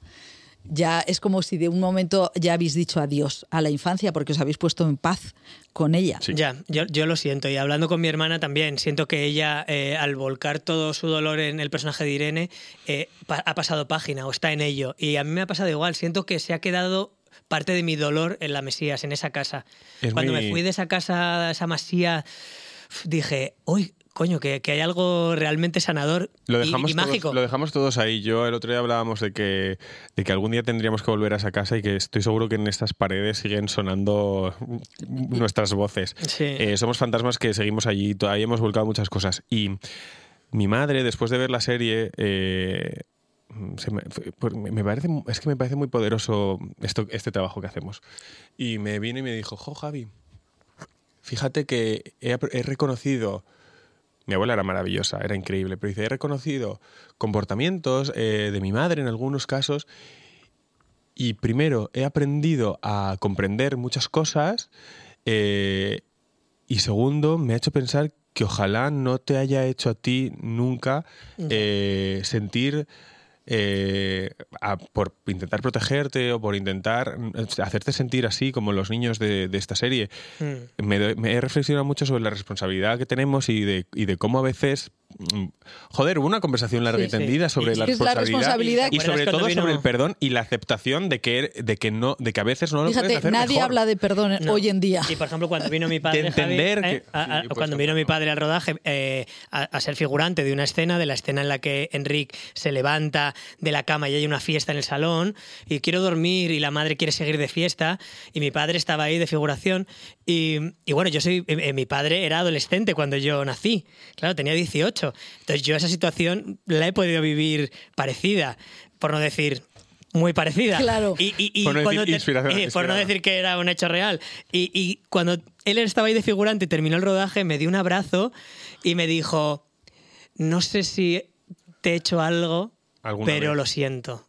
Ya es como si de un momento ya habéis dicho adiós a la infancia porque os habéis puesto en paz con ella. Sí. Ya, yo, yo lo siento. Y hablando con mi hermana también, siento que ella, eh, al volcar todo su dolor en el personaje de Irene, eh, pa- ha pasado página o está en ello. Y a mí me ha pasado igual. Siento que se ha quedado parte de mi dolor en la Mesías, en esa casa. Es Cuando muy- me fui de esa casa, esa masía, dije, uy, coño, que, que hay algo realmente sanador Lo y- dejamos, y, todos, mágico. lo dejamos todos ahí. Yo el otro día hablábamos de que, de que algún día tendríamos que volver a esa casa y que estoy seguro que en estas paredes siguen sonando nuestras voces. Sí. Eh, somos fantasmas que seguimos allí, todavía hemos volcado muchas cosas. Y mi madre, después de ver la serie, eh, se me, me parece, es que me parece muy poderoso esto, este trabajo que hacemos. Y me vino y me dijo, jo, Javi, fíjate que he reconocido mi abuela era maravillosa, era increíble, pero dice, he reconocido comportamientos eh, de mi madre en algunos casos y primero he aprendido a comprender muchas cosas eh, y segundo me ha hecho pensar que ojalá no te haya hecho a ti nunca eh, sentir eh, a- por intentar protegerte o por intentar mm, hacerte sentir así como los niños de, de esta serie. Mm. Me, me he reflexionado mucho sobre la responsabilidad que tenemos y de, y de cómo a veces. Joder, hubo una conversación larga Sí, y tendida sí. sobre Y- la es la responsabilidad. responsabilidad y ¿Te sobre todo cuando sobre vino- el perdón y la aceptación de que, de que, no, de que a veces no lo puedes Fíjate, hacer nadie mejor. habla de perdón No. hoy en día. Y por ejemplo, cuando vino mi padre, De entender Javi, que- ¿eh? A- a- sí, pues, cuando vino mi padre al rodaje eh, a, a ser figurante de una escena, de la escena en la que Enric se levanta de la cama y hay una fiesta en el salón y quiero dormir y la madre quiere seguir de fiesta y mi padre estaba ahí de figuración y, y bueno, yo soy, eh, mi padre era adolescente cuando yo nací, claro, tenía 18, entonces yo esa situación la he podido vivir parecida, por no decir muy parecida. Claro. Y, y- y Por no decir cuando te- inspiración- eh, por no decir que era un hecho real. Y, y cuando él estaba ahí de figurante y terminó el rodaje, me dio un abrazo y me dijo, no sé si te he hecho algo, pero vez". lo siento.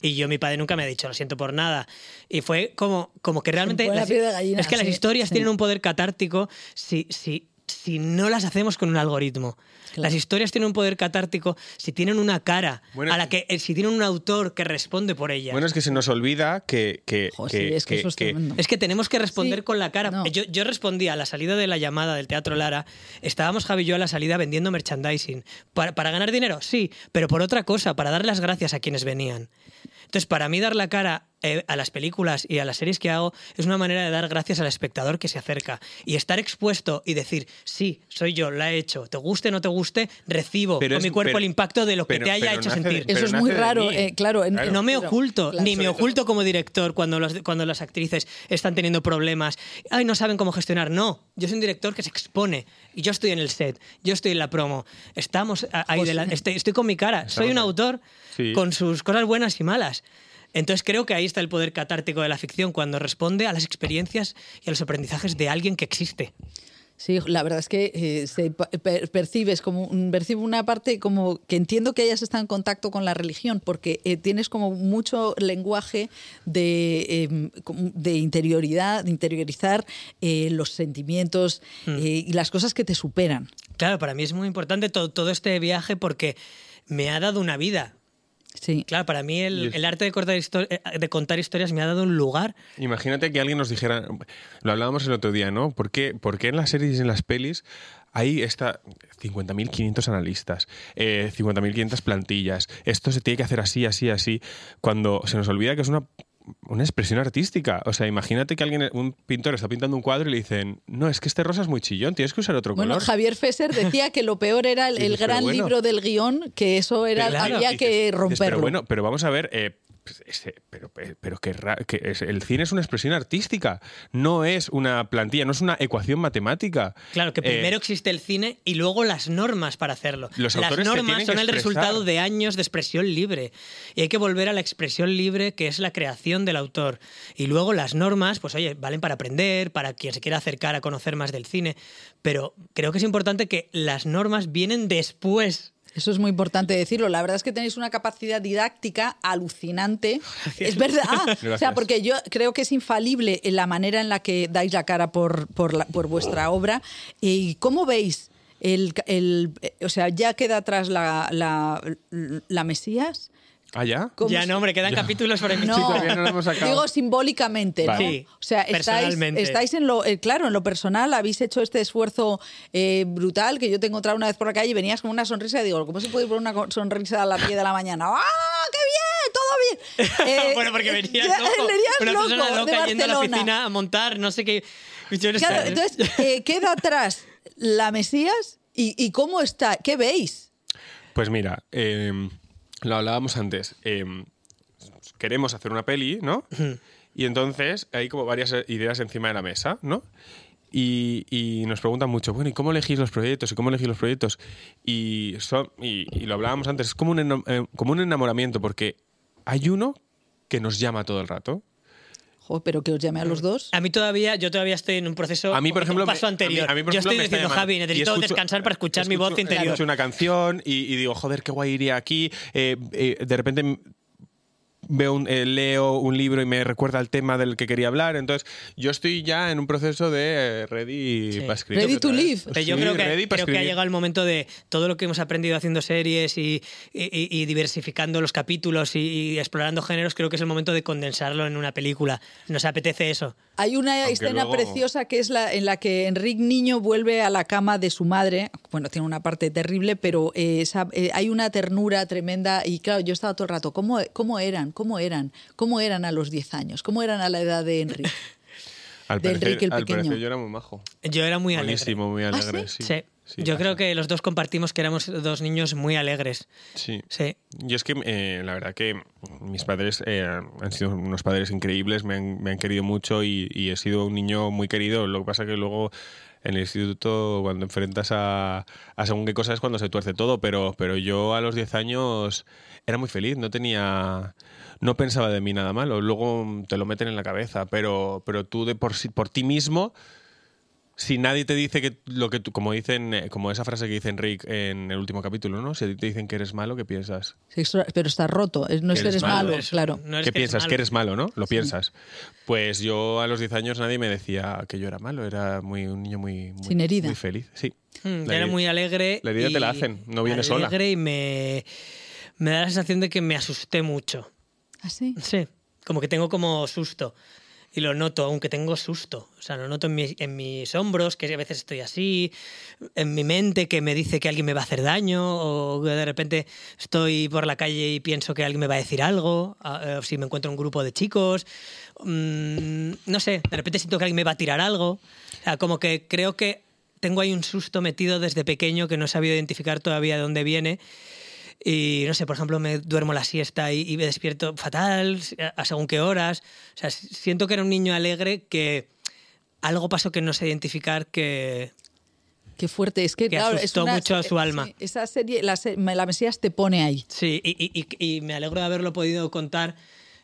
Y yo, mi padre nunca me ha dicho, lo siento por nada. Y fue como, como que realmente... las- gallina, es que las sí, historias sí. tienen un poder catártico si, si, si no las hacemos con un algoritmo. Claro. Las historias tienen un poder catártico si tienen una cara, Bueno, a la que, eh, si tienen un autor que responde por ella. Bueno, es que se nos olvida que. que, Jo, que- sí, es que, que- eso es que- tremendo. Es que tenemos que responder Sí, con la cara. no. Yo, yo respondí a la salida de la llamada del Teatro Lara. Estábamos Javi y yo a la salida vendiendo merchandising. ¿Para, para ganar dinero? Sí, pero por otra cosa, para dar las gracias a quienes venían. Entonces, para mí dar la cara eh, a las películas y a las series que hago es una manera de dar gracias al espectador que se acerca. Y estar expuesto y decir, sí, soy yo, la he hecho, te guste o no te guste, recibo Pero con es- mi cuerpo pero- el impacto de lo que pero- te haya hecho nace de- sentir. Eso es muy de raro, eh, claro. en- Claro. No me pero- oculto, claro. ni me oculto como director cuando, los, cuando las actrices están teniendo problemas. Ay, no saben cómo gestionar. No, yo soy un director que se expone y yo estoy en el set, yo estoy en la promo. Estamos ahí José. delante, estoy, estoy con mi cara. Soy un autor Sí. con sus cosas buenas y malas. Entonces creo que ahí está el poder catártico de la ficción cuando responde a las experiencias y a los aprendizajes de alguien que existe. Sí, la verdad es que eh, se per- percibes como un- percibo una parte como que entiendo que hayas estado en contacto con la religión porque eh, tienes como mucho lenguaje de, eh, como de interioridad, de interiorizar eh, los sentimientos Mm. y las cosas que te superan. Claro, para mí es muy importante todo, todo este viaje porque me ha dado una vida. Sí. Claro, para mí el, arte de contar, histo- eh, de contar historias me ha dado un lugar Imagínate que alguien nos dijera, lo hablábamos el otro día, ¿no? ¿Por qué, por qué en las series y en las pelis hay esta 50.500 analistas, eh, 50.500 plantillas? Esto se tiene que hacer así, así, así, cuando se nos olvida que es una, una expresión artística. O sea, imagínate que alguien, un pintor está pintando un cuadro y le dicen, no, es que este rosa es muy chillón, tienes que usar otro Bueno, color. Javier Fesser decía que lo peor era el, gran bueno. libro del guion, que eso era Claro. había que dices, romperlo. Pero bueno, pero vamos a ver. eh, pero, pero, pero que, que es- el cine es una expresión artística, no es una plantilla, no es una ecuación matemática. Claro, que Eh, primero existe el cine y luego las normas para hacerlo. Los las normas son el resultado de años de expresión libre. Y hay que volver a la expresión libre que es la creación del autor. Y luego las normas, pues oye, valen para aprender, para quien se quiera acercar a conocer más del cine. Pero creo que es importante que las normas vienen después. Eso es muy importante decirlo. La verdad es que tenéis una capacidad didáctica alucinante. Es verdad. O sea, porque yo creo que es infalible en la manera en la que dais la cara por, por, la- por vuestra obra. ¿Y cómo veis? El, el- o sea, ya queda atrás la, la, la Mesías. ¿Ah, ya? ¿Cómo Ya no, hombre, quedan capítulos sobre mi No, Sí, todavía no lo hemos sacado. digo simbólicamente, ¿no? Vale. Sí, o sea, estáis, estáis en lo, eh, claro, en lo personal, habéis hecho este esfuerzo eh, brutal que yo te encontraba una vez por la calle y venías con una sonrisa y digo, ¿cómo se puede poner una co- sonrisa a las 10 de la mañana? ¡Ah, qué bien! ¡Todo bien! Eh, bueno, porque venías loco. venías una loco persona de loca yendo a la Barcelona. oficina a montar, no sé qué. Yo no sé. Claro, entonces, eh, queda atrás la Mesías y, y cómo está, ¿qué veis? Pues mira, eh, lo hablábamos antes. eh, queremos hacer una peli, ¿no? Y entonces hay como varias ideas encima de la mesa, ¿no? Y, y nos preguntan mucho, bueno, ¿y cómo elegís los proyectos? ¿Y cómo elegís los proyectos? Y, son, y, y lo hablábamos antes, es como un, eh, como un enamoramiento, porque hay uno que nos llama todo el rato. Jo, pero que os llame a los dos. A mí todavía, yo todavía estoy en un proceso, A mí, por un ejemplo, paso me- a mí- anterior. a mí, por yo ejemplo, estoy diciendo. Javi, necesito escucho- descansar para escuchar mi voz interior. Escucho una canción y, y digo, joder, qué guay iría aquí. Eh, eh, de repente veo un, eh, leo un libro y me recuerda al tema del que quería hablar. Entonces, yo estoy ya en un proceso de eh, ready Sí. para escribir. Ready to live. Pero yo Sí, creo, que, creo ha llegado el momento de todo lo que hemos aprendido haciendo series y, y- y diversificando los capítulos y, y explorando géneros, creo que es el momento de condensarlo en una película. Nos apetece eso. Hay una Aunque escena luego- preciosa que es la en la que Enrique Niño vuelve a la cama de su madre. Bueno, tiene una parte terrible, pero eh, esa- eh, hay una ternura tremenda. Y claro, yo estaba todo el rato, ¿cómo, cómo eran? ¿Cómo eran? ¿Cómo eran a los 10 años? ¿Cómo eran a la edad de Enrique? Al de parecer, Enrique el al Pequeño. parecer yo era muy majo. Yo era muy alegre. Buenísimo, muy alegre. sí? sí? Sí. Sí, yo pasa. creo que los dos compartimos que éramos dos niños muy alegres. Sí. Sí. Yo es que eh, la verdad que mis padres eh, han sido unos padres increíbles, me han, me han querido mucho y, y he sido un niño muy querido. Lo que pasa que luego en el instituto cuando enfrentas a, a según qué cosas es cuando se tuerce todo, pero, pero yo a los 10 años era muy feliz, no tenía... No pensaba de mí nada malo, luego te lo meten en la cabeza, pero, pero tú de por, por ti mismo Si nadie te dice que lo que tú, como dicen, eh, como esa frase que dice Rick en el último capítulo, ¿no? Si a ti te dicen que eres malo, ¿qué piensas? Sí, Pero está roto. No es que Eres malo, claro. no ¿Qué que piensas? malo. Que eres malo, ¿no? Lo piensas. Pues yo a los 10 años nadie me decía que yo era malo, era muy un niño muy, muy, Sin herida. muy feliz. Sí. Mm, La era muy alegre. la herida te la y- hacen, no viene sola. Alegre y me, me da la sensación de que me asusté mucho. ¿Ah, sí? Sí, como que tengo como susto. Y lo noto, aunque tengo susto. O sea, lo noto en mis, hombros, que a veces estoy así, en mi mente que me dice que alguien me va a hacer daño, o de repente estoy por la calle y pienso que alguien me va a decir algo, eh, o si me encuentro un grupo de chicos. Mm, no sé, de repente siento que alguien me va a tirar algo. O sea, como que creo que tengo ahí un susto metido desde pequeño que no he sabido identificar todavía de dónde viene. Y no sé, por ejemplo, me duermo la siesta y, y me despierto fatal, a según qué horas. O sea, siento que era un niño alegre que algo pasó que no sé identificar que... Qué fuerte. Es que, Que claro, es asustó una- mucho a su alma. sí, esa serie, la, la Mesías te pone ahí. Sí, y- y- y me alegro de haberlo podido contar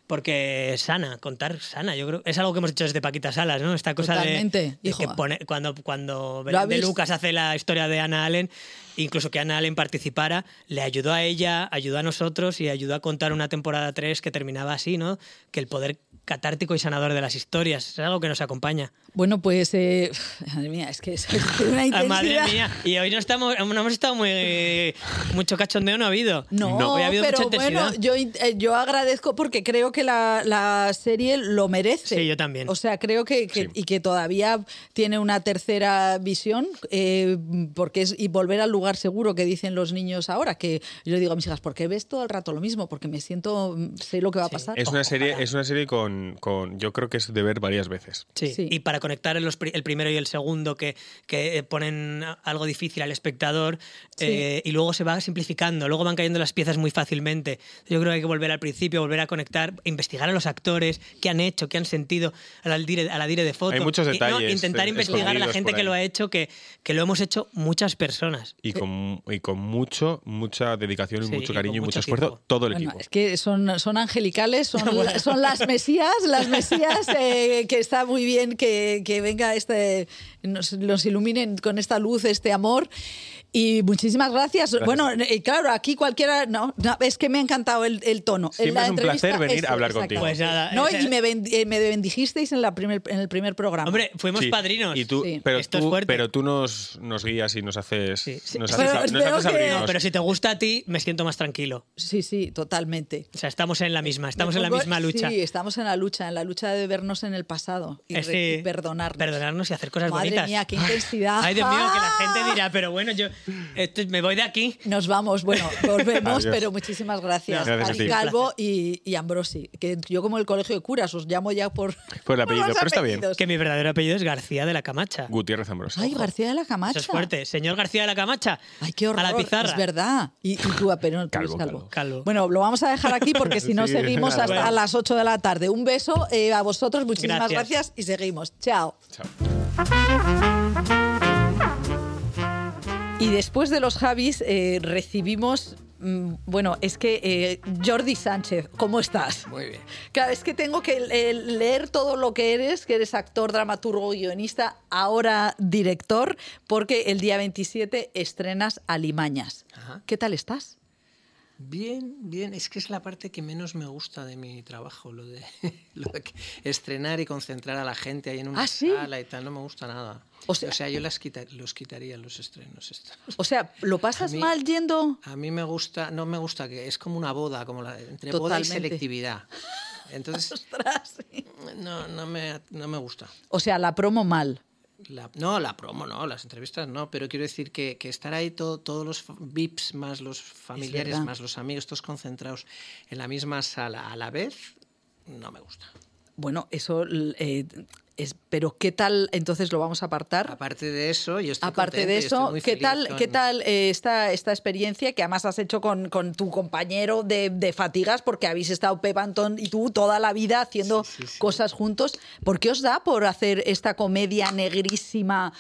porque sana, contar sana. Yo creo es algo que hemos hecho desde Paquita Salas, ¿no? Esta cosa de- Totalmente, de, que pone, cuando, cuando de Lucas hace la historia de Ana Allen, incluso que Ana Allen participara, le ayudó a ella, ayudó a nosotros y ayudó a contar una temporada 3 que terminaba así, ¿no? Que el poder catártico y sanador de las historias es algo que nos acompaña. Bueno, pues, eh, madre mía, es que es una intensidad. madre mía, y hoy no estamos, no hemos estado muy mucho cachondeo no ha habido. No, Hoy ha habido pero mucha bueno, yo, eh, yo agradezco porque creo que la, la serie lo merece. Sí, yo también. O sea, creo que, que- Sí. y que todavía tiene una tercera visión, eh, porque es y volver al lugar seguro que dicen los niños ahora, que yo le digo a mis hijas, ¿por qué ves todo el rato lo mismo? Porque me siento, mm, sé lo que va a Sí. pasar. Es una serie, Ojalá. es una serie con, con, yo creo que es de ver varias veces. Sí, Sí. y para conectar en los pri- el primero y el segundo que, que eh, ponen algo difícil al espectador Sí. eh, y luego se va simplificando, luego van cayendo las piezas muy fácilmente. Yo creo que hay que volver al principio, volver a conectar, investigar a los actores, qué han hecho, qué han sentido, a la dire, a la dire de foto. Hay muchos Y, no, detalles, intentar eh, investigar a la gente que lo ha hecho, que, que lo hemos hecho muchas personas. Y con, y con mucho, mucha dedicación y Sí, mucho cariño y mucho mucho esfuerzo, todo el Bueno, equipo. es que son, son angelicales, son, son las mesías, las mesías eh, que está muy bien que, que venga este, nos, nos iluminen con esta luz, este amor. Y muchísimas gracias. Bueno, eh, claro, aquí cualquiera. No, no, es que me ha encantado el, el tono. Siempre La es un entrevista, placer venir a hablar contigo. Pues nada, No, esa- y me, eh, me bendijisteis en, la primer, en el primer programa. Hombre, fuimos Sí, padrinos. Y tú, Sí. pero, Esto es tú, fuerte. pero tú nos, nos guías y nos haces, Sí, sí. nos Pero haces, nos veo haces que- abrirnos. No, pero si te gusta a ti, me siento más tranquilo. Sí, sí, totalmente. O sea, estamos en la misma, estamos en la misma lucha. Sí, estamos en la lucha, en la lucha de vernos en el pasado y, Eh, re- y perdonarnos. Perdonarnos y hacer cosas Madre bonitas. mía, qué intensidad. Ay, Dios mío, que la ¡Ah! gente dirá, pero bueno, yo me voy de aquí. Nos vamos, bueno, volvemos, Adiós. pero muchísimas gracias. Gracias a Ari ti. Calvo y, y Ambrosi. Que yo, como el colegio de curas, os llamo ya por. Por el apellido, pero está bien. Que mi verdadero apellido es García de la Camacha. Gutiérrez Ambrosio. Ay, García de la Camacha. Eso es fuerte. Señor García de la Camacha. Ay, qué horror. A la pizarra. Es verdad. Y, y tú, pero no, tú Calvo, calvo. Bueno, lo vamos a dejar aquí porque si no Sí, seguimos hasta bueno. las 8 de la tarde. Un beso eh, a vosotros, muchísimas Gracias. gracias y seguimos. Chao. Chao. Y después de los Javis eh, recibimos, mm, bueno, es que eh, Jordi Sánchez, ¿cómo estás? Muy bien. Claro, es que tengo que eh, leer todo lo que eres, que eres actor, dramaturgo, guionista, ahora director, porque el día 27 estrenas Alimañas. Ajá. ¿Qué tal estás? Bien, bien. Es que es la parte que menos me gusta de mi trabajo, lo de, lo de que- estrenar y concentrar a la gente ahí en una ¿Ah, sí? sala y tal. No me gusta nada. O O sea- yo las quita- los quitaría los estrenos. estos. O sea, ¿lo pasas mí- mal yendo? A mí me gusta, no me gusta que es como una boda, como la, entre boda y Totalmente. selectividad. Entonces, Ostras. no, no, me, no me gusta. O sea, la promo mal. La- no, la promo no, las entrevistas no, pero quiero decir que, que estar ahí todo- todos los VIPs más los familiares más los amigos, todos concentrados en la misma sala a la vez, no me gusta. Bueno, eso eh, es. Pero ¿qué tal? Entonces lo vamos a apartar. Aparte de eso, yo estoy Aparte de eso, ¿qué tal, con- ¿qué tal eh, esta, esta experiencia que además has hecho con, con tu compañero de, de fatigas? Porque habéis estado Pep Antón y tú toda la vida haciendo Sí, sí, sí. cosas juntos. ¿Por qué os da por hacer esta comedia negrísima?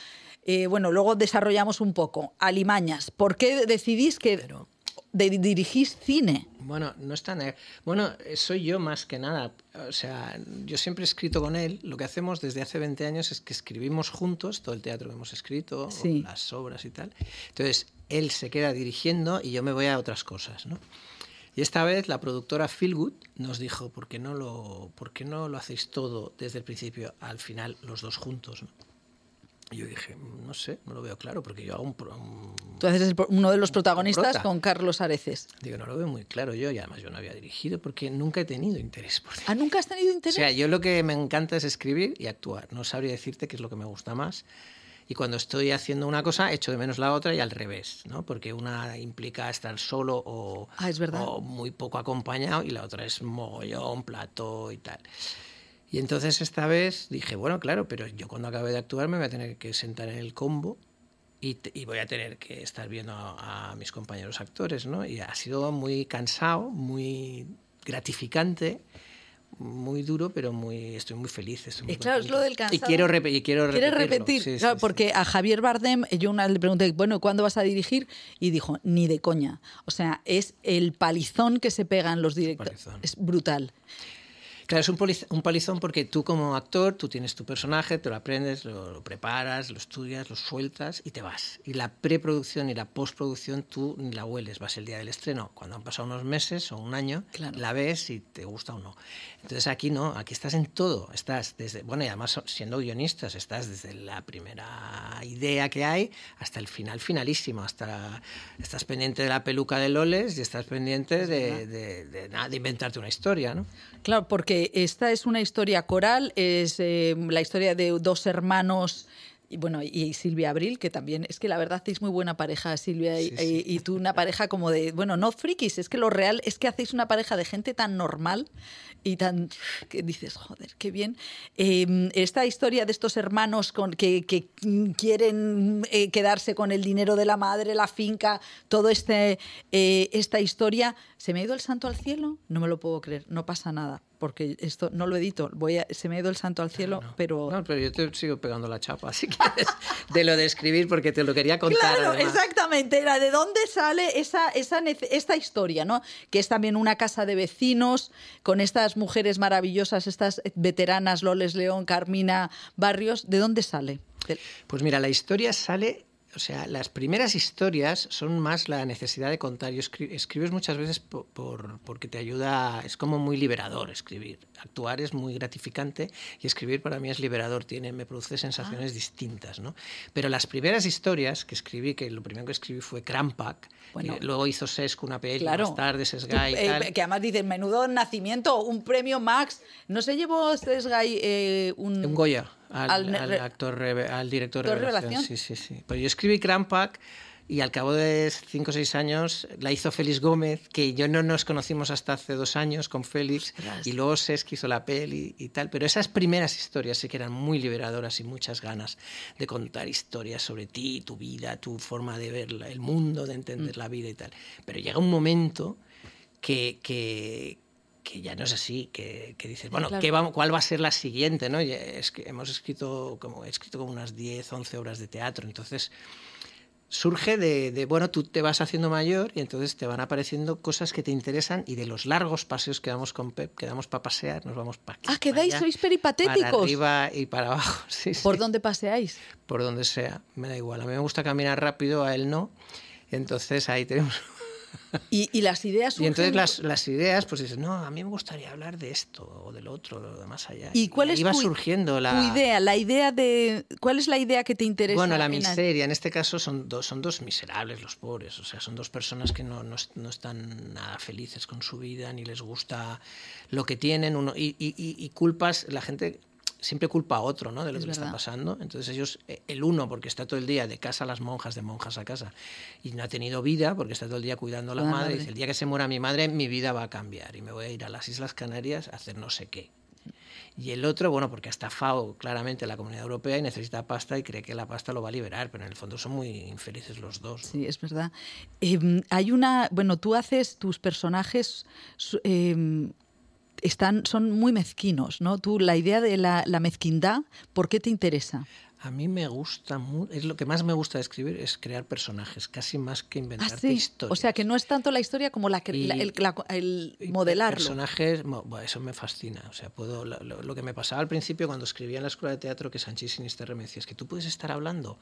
Eh, bueno, luego desarrollamos un poco. Alimañas. ¿Por qué decidís que Pero- de dirigir cine. Bueno, no es tan... Bueno, soy yo más que nada. O sea, yo siempre he escrito con él. Lo que hacemos desde hace 20 años es que escribimos juntos todo el teatro que hemos escrito, Sí. las obras y tal. Entonces, él se queda dirigiendo y yo me voy a otras cosas, ¿no? Y esta vez la productora Feelgood nos dijo, ¿por qué no lo, por qué no lo hacéis todo desde el principio al final los dos juntos? ¿no? Y yo dije, no sé, no lo veo claro, porque yo hago un, un- Tú haces uno de los protagonistas prota. con Carlos Areces. Digo, no lo veo muy claro yo, y además yo no había dirigido porque nunca he tenido interés por ¿Ah, nunca has tenido O interés? sea, yo lo que me encanta es escribir y actuar. No sabría decirte qué es lo que me gusta más. Y cuando estoy haciendo una cosa, echo de menos la otra y al revés, ¿no? Porque una implica estar solo o, Ah, es verdad. o muy poco acompañado y la otra es mogollón, plato y tal. Y entonces esta vez dije, bueno, claro, pero yo cuando acabe de actuar me voy a tener que sentar en el combo y, te- y voy a tener que estar viendo a, a mis compañeros actores, ¿no? Y ha sido muy cansado, muy gratificante, muy duro, pero muy estoy muy feliz. Estoy muy Y claro, es lo del Y cansado. quiero, repe- y quiero ¿Quieres repetirlo. repetir? Sí, sí, Claro, sí. porque a Javier Bardem, yo una vez le pregunté, bueno, ¿cuándo vas a dirigir? Y dijo, ni de coña. O sea, es el palizón que se pegan los directores. Es brutal. Claro, es un, poliz- un palizón porque tú como actor, tú tienes tu personaje, te lo aprendes, lo, lo preparas, lo estudias, lo sueltas y te vas. Y la preproducción y la postproducción tú ni la hueles, vas el día del estreno. Cuando han pasado unos meses o un año, Claro. la ves y te gusta o no. Entonces aquí no, aquí estás en todo. Estás desde, bueno, y además siendo guionistas, estás desde la primera idea que hay hasta el final finalísimo. Hasta estás pendiente de la peluca de Loles y estás pendiente de, de- de nada, de inventarte una historia, ¿no? Claro, porque esta es una historia coral, es eh, la historia de dos hermanos. Y bueno, y Silvia Abril, que también es que la verdad hacéis muy buena pareja, Silvia y, Sí, y- tú, una pareja como de, bueno, no frikis, es que lo real es que hacéis una pareja de gente tan normal y tan, que dices, joder, qué bien. Eh, esta historia de estos hermanos con, que, que quieren eh, quedarse con el dinero de la madre, la finca, todo este, eh, esta historia, ¿se me ha ido el santo al cielo? No me lo puedo creer, no pasa nada, porque esto no lo edito, voy a, se me ha ido el santo al cielo, pero... No, pero yo te sigo pegando la chapa, si quieres, de lo de escribir, porque te lo quería contar. Claro, además. exactamente. Era de dónde sale esa, esa, esta historia, ¿no? Que es también una casa de vecinos con estas mujeres maravillosas, estas veteranas, Loles León, Carmina Barrios. ¿De dónde sale? Pues mira, la historia sale, o sea, las primeras historias son más la necesidad de contar. Yo escri- escribes muchas veces por, por- porque te ayuda, es como muy liberador escribir. Actuar es muy gratificante y escribir para mí es liberador, tiene, me produce sensaciones distintas, ¿no? Pero las primeras historias que escribí, que lo primero que escribí fue Crampack, Bueno. luego hizo Sesco una peli, Claro. más tarde Sesgay Eh, tal. que además dicen, menudo nacimiento, un premio Max. ¿No se llevó Sesgay eh, un... Un Goya al, al- al actor, al director ¿Actor revelación. Sí, sí, sí. Pues yo escribí Crampack y al cabo de 5 o 6 años la hizo Félix Gómez, que yo no nos conocimos hasta hace dos años con Félix, Ostras. y luego Sesc hizo la peli y tal. Pero esas primeras historias sí que eran muy liberadoras y muchas ganas de contar historias sobre ti, tu vida, tu forma de ver el mundo, de entender Mm. la vida y tal. Pero llega un momento que, que, que ya no es así, que, que dices, bueno, claro. ¿qué vamos, ¿cuál va a ser la siguiente? ¿no? Es que hemos escrito como, he escrito como unas 10, 11 obras de teatro, entonces surge de, de, bueno, tú te vas haciendo mayor y entonces te van apareciendo cosas que te interesan y de los largos paseos que damos con Pep, que damos para pasear, nos vamos para aquí. Ah, quedáis, allá, sois peripatéticos. Para arriba y para abajo, sí, sí. ¿Por dónde paseáis? Por donde sea, me da igual. A mí me gusta caminar rápido, a él no. Entonces ahí tenemos Y, y las ideas Y entonces surgen- las, las ideas, pues dices, no, a mí me gustaría hablar de esto o del otro, o de más allá. ¿Y cuál es iba tu, surgiendo la... tu idea? La idea de... ¿Cuál es la idea que te interesa? Bueno, la miseria, en este caso son dos, son dos miserables los pobres, o sea, son dos personas que no, no, no están nada felices con su vida, ni les gusta lo que tienen, uno, y- y- y culpas, la gente siempre culpa a otro, ¿no? De lo Es que le está pasando. Entonces ellos, eh, el uno, porque está todo el día de casa a las monjas, de monjas a casa, y no ha tenido vida, porque está todo el día cuidando a la La madre, madre. y dice, el día que se muera mi madre, mi vida va a cambiar, y me voy a ir a las Islas Canarias a hacer no sé qué. Y el otro, bueno, porque ha estafado claramente la comunidad europea y necesita pasta y cree que la pasta lo va a liberar, pero en el fondo son muy infelices los dos. ¿no? Sí, es verdad. Eh, hay una, bueno, tú haces tus personajes eh, están, son muy mezquinos, ¿no? Tú la idea de la, la mezquindad, ¿por qué te interesa? A mí me gusta mucho, es lo que más me gusta de escribir, es crear personajes, casi más que Ah, inventarte sí. historias. O sea, que no es tanto la historia como la, Y- la- el, la- el Y modelarlo. Personajes, buah, eso me fascina. O sea, puedo, lo, lo- lo que me pasaba al principio cuando escribía en la escuela de teatro, que Sanchís Sinisterre me decía, es que tú puedes estar hablando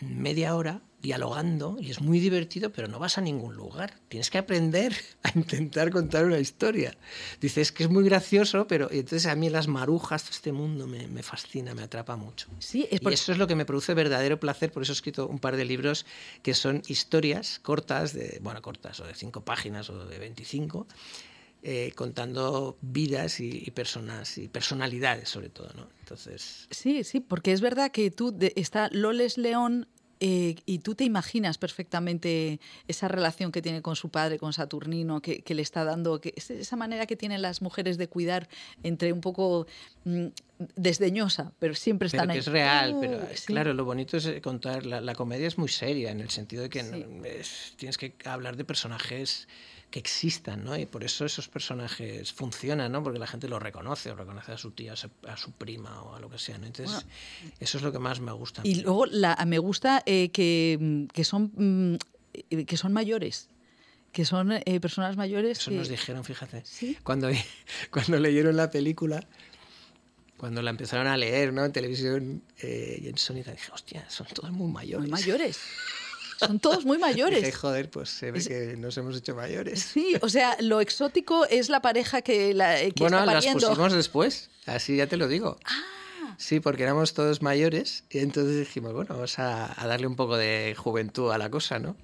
media hora dialogando y es muy divertido, pero no vas a ningún lugar. Tienes que aprender a intentar contar una historia. Dices que es muy gracioso, pero y entonces a mí las marujas, todo este mundo me, me fascina, me atrapa mucho. Sí, es Y porque- eso es lo que me produce verdadero placer, por eso he escrito un par de libros que son historias cortas, de, bueno, cortas, o de cinco páginas o de 25, eh, contando vidas y, y personas y personalidades sobre todo, ¿no? Entonces, Sí, sí, porque es verdad que tú de- está Loles León eh, y tú te imaginas perfectamente esa relación que tiene con su padre, con Saturnino, que, que le está dando, que es esa manera que tienen las mujeres de cuidar entre un poco mm, desdeñosa, pero siempre pero están que ahí. es real, pero sí. claro, lo bonito es eh, contar, la, la comedia es muy seria en el sentido de que Sí. no- es- tienes que hablar de personajes que existan, ¿no? Y por eso esos personajes funcionan, ¿no? Porque la gente los reconoce, o reconoce a su tía, a su, prima o a lo que sea, ¿no? Entonces, eso es lo que más me gusta. Y luego la, me gusta eh, que, mm, que son mm, eh, que son mayores, que son eh, personas mayores. Eso que- nos dijeron, fíjate. Sí. Cuando, cuando leyeron la película, cuando la empezaron a leer ¿no? en televisión eh, y en Sónica, dije, hostia, son todos muy mayores. Muy mayores. Son todos muy mayores. Dije, joder, pues se ve Es- que nos hemos hecho mayores. Sí, o sea, lo exótico es la pareja que, la, eh, que Bueno, está las pariendo. pusimos después, así ya te lo digo. Ah. Sí, porque éramos todos mayores y entonces dijimos, bueno, vamos a, a darle un poco de juventud a la cosa, ¿no?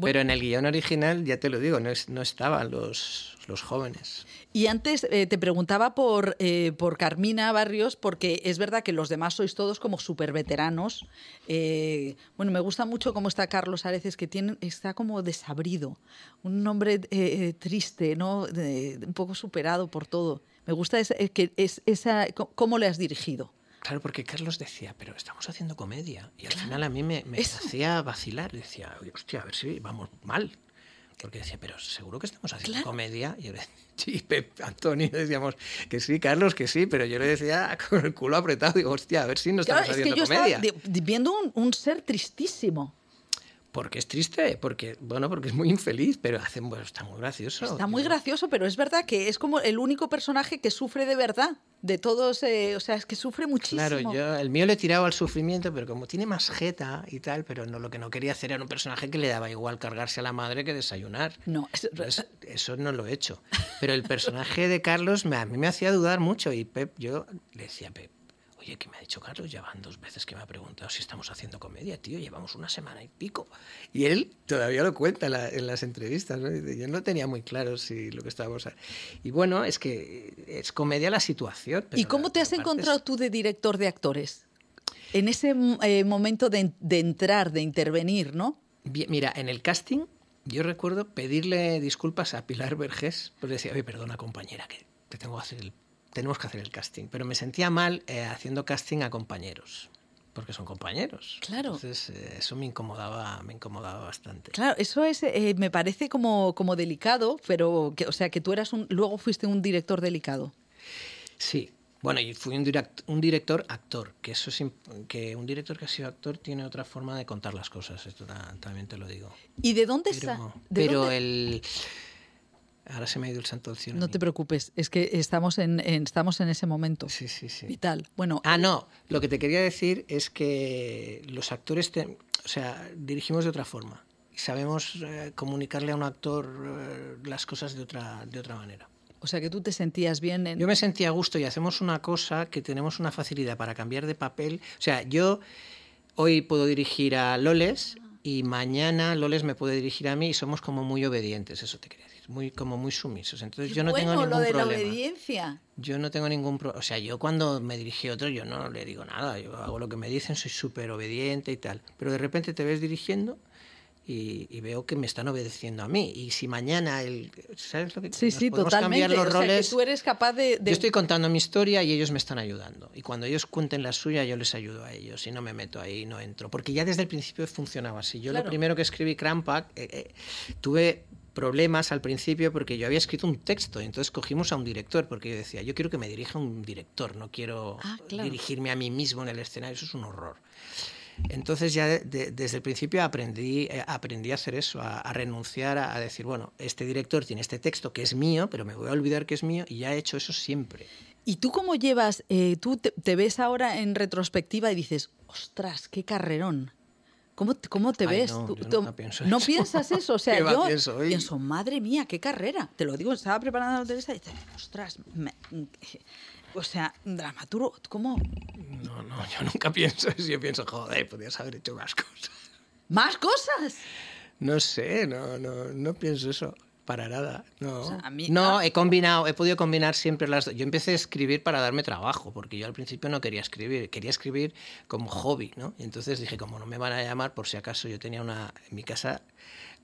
Pero en el guion original, ya te lo digo, no, es- no estaban los, los jóvenes. Y antes eh, te preguntaba por, eh, por Carmina Barrios, porque es verdad que los demás sois todos como súper veteranos. Eh, bueno, me gusta mucho cómo está Carlos Areces, que tiene, está como desabrido, un hombre eh, eh, triste, ¿no? Un poco superado por todo. Me gusta esa- eh, que es, esa, cómo le has dirigido. Claro, porque Carlos decía, pero estamos haciendo comedia. Y al final a mí me, me hacía vacilar. Decía, "Oye, hostia, a ver si vamos mal. Porque decía, pero seguro que estamos haciendo Claro. comedia. Y yo le sí, Pep, Antonio, decíamos que sí, Carlos, que sí, pero yo le decía con el culo apretado. Digo, hostia, a ver si no Claro, estamos es que haciendo yo comedia. estaba viendo un, un ser tristísimo. Porque es triste, porque, bueno, porque es muy infeliz, pero hace, bueno, está muy gracioso. Está muy tío. gracioso, pero es verdad que es como el único personaje que sufre de verdad. De todos, eh, o sea, es que sufre muchísimo. Claro, yo el mío le he tirado al sufrimiento, pero como tiene más jeta y tal, pero no lo que no quería hacer era un personaje que le daba igual cargarse a la madre que desayunar. No, es- Entonces, eso no lo he hecho. Pero el personaje de Carlos me, a mí me hacía dudar mucho y Pep, yo le decía a Pep, oye, ¿qué me ha dicho Carlos? Ya van dos veces que me ha preguntado si estamos haciendo comedia, tío, llevamos una semana y pico. Y él todavía lo cuenta en, la- en las entrevistas, ¿no? Yo no tenía muy claro si lo que estábamos... a-". Y bueno, es que es comedia la situación. ¿Y pero cómo te has aparte es- encontrado tú de director de actores? En ese eh, momento de, de entrar, de intervenir, ¿no? Bien, mira, en el casting yo recuerdo pedirle disculpas a Pilar Vergés, pues decía, oye, perdona compañera, que te tengo que hacer el- tenemos que hacer el casting. Pero me sentía mal eh, haciendo casting a compañeros, porque son compañeros. Claro. Entonces eh, eso me incomodaba, me incomodaba bastante. Claro, eso es, eh, me parece como, como delicado, pero, que, o sea, que tú eras un, luego fuiste un director delicado. Sí. Bueno, y fui un, direct- un director actor, que eso es que un director que ha sido actor tiene otra forma de contar las cosas, esto ta- también te lo digo. ¿Y de dónde Pero, está? ¿De pero dónde- el ahora se me ha ido el santo al cielo. No te preocupes, es que estamos en, en- estamos en ese momento Sí, sí, sí. vital. Bueno, Ah, no. Lo que te quería decir es que los actores, te- o sea, dirigimos de otra forma y sabemos eh, comunicarle a un actor eh, las cosas de otra, de otra manera. o sea, que tú te sentías bien en... Yo me sentía a gusto y hacemos una cosa que tenemos una facilidad para cambiar de papel. O sea, yo hoy puedo dirigir a Loles y mañana Loles me puede dirigir a mí y somos como muy obedientes, eso te quería decir, muy como muy sumisos. Entonces yo no bueno, tengo ningún lo de la problema. obediencia. Yo no tengo ningún problema. O sea, yo cuando me dirige a otro, yo no le digo nada. Yo hago lo que me dicen, soy súper obediente y tal. Pero de repente te ves dirigiendo y, y veo que me están obedeciendo a mí. Y si mañana el. ¿Sabes lo que Sí, sí, totalmente. cambiar los o sea, roles? que tú eres capaz de... de- Yo estoy contando mi historia y ellos me están ayudando. Y cuando ellos cuenten la suya, yo les ayudo a ellos. Y no me meto ahí, no entro. Porque ya desde el principio funcionaba así. Yo Claro. lo primero que escribí, Crampack, eh, eh, tuve problemas al principio porque yo había escrito un texto y entonces cogimos a un director porque yo decía, yo quiero que me dirija un director, no quiero Ah, claro. dirigirme a mí mismo en el escenario, eso es un horror. Entonces ya de- de- desde el principio aprendí, eh, aprendí a hacer eso, a, a renunciar a, a decir, bueno, este director tiene este texto que es mío, pero me voy a olvidar que es mío y ya he hecho eso siempre. ¿Y tú cómo llevas, eh, tú te, te ves ahora en retrospectiva y dices, ostras, qué carrerón? ¿Cómo, te- cómo te Ay, ves? no, Tú- yo nunca pienso ¿No eso. piensas eso? O sea, ¿Qué va, yo pienso? Madre mía, qué carrera. Te lo digo, estaba preparando la entrevista y dices, ostras, me- o sea, dramaturgo, ¿cómo? No, no, yo nunca pienso eso, yo pienso, joder, podías haber hecho más cosas. ¿Más cosas? No sé, no, no, no pienso eso. Para nada. No, sea, a mí- no ah. he combinado, he podido combinar siempre las dos. Yo empecé a escribir para darme trabajo, porque yo al principio no quería escribir, quería escribir como hobby, ¿no? Y entonces dije, como no me van a llamar, por si acaso yo tenía una. En mi casa,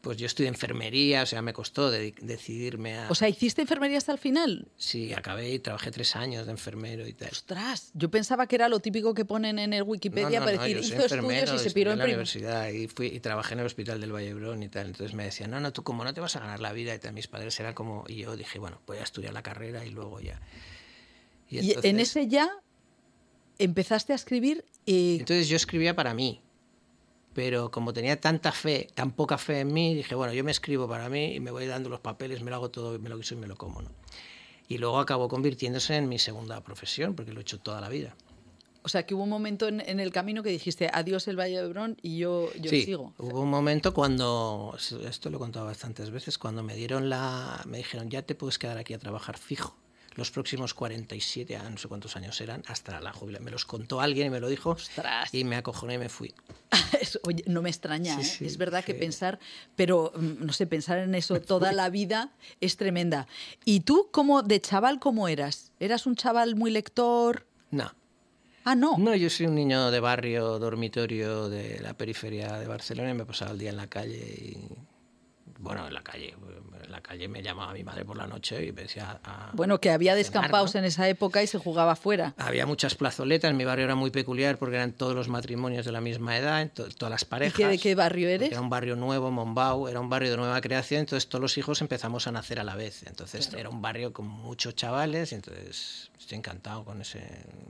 pues yo estudié enfermería, o sea, me costó de- decidirme a. O sea, ¿hiciste enfermería hasta el final? sí, acabé y trabajé tres años de enfermero y tal. Ostras, yo pensaba que era lo típico que ponen en el Wikipedia No, no, para no, decir, soy hizo estudios y se piró en en la universidad y, fui, y trabajé en el hospital del Vallebrón y tal. Entonces me decían, no, no, tú como no te vas a ganar la vida y tal. Mis padres eran como... Y yo dije, bueno, voy a estudiar la carrera y luego ya. Y en entonces- ese ya empezaste a escribir y Entonces yo escribía para mí. Pero como tenía tanta fe, tan poca fe en mí, dije, bueno, yo me escribo para mí y me voy dando los papeles, me lo hago todo, me lo quiso y me lo como, ¿no? Y luego acabó convirtiéndose en mi segunda profesión, porque lo he hecho toda la vida. O sea, que hubo un momento en, en el camino que dijiste, adiós el Valle de Hebrón y yo, yo sí, sigo. hubo un momento cuando, esto lo he contado bastantes veces, cuando me dieron la, me dijeron, ya te puedes quedar aquí a trabajar fijo. Los próximos 47, ah, no sé cuántos años eran, hasta la jubilación. Me los contó alguien y me lo dijo. Ostras. Y me acojoné y me fui. Oye, no me extraña, Sí, ¿eh? sí, es verdad que sí. pensar, pero mm, no sé, pensar en eso toda la vida es tremenda. ¿Y tú, como de chaval, cómo eras? ¿Eras un chaval muy lector? No, Ah, no. No, yo soy un niño de barrio, dormitorio de la periferia de Barcelona y me pasaba el día en la calle y... Bueno, en la calle. En la calle me llamaba mi madre por la noche y me decía... a- Bueno, que había descampados ¿no? en esa época y se jugaba fuera. Había muchas plazoletas, mi barrio era muy peculiar porque eran todos los matrimonios de la misma edad, to- todas las ¿Y parejas. qué, de qué barrio eres? Era un barrio nuevo, Mombau, era un barrio de nueva creación, entonces todos los hijos empezamos a nacer a la vez. Entonces era un barrio con muchos chavales y entonces estoy encantado con ese...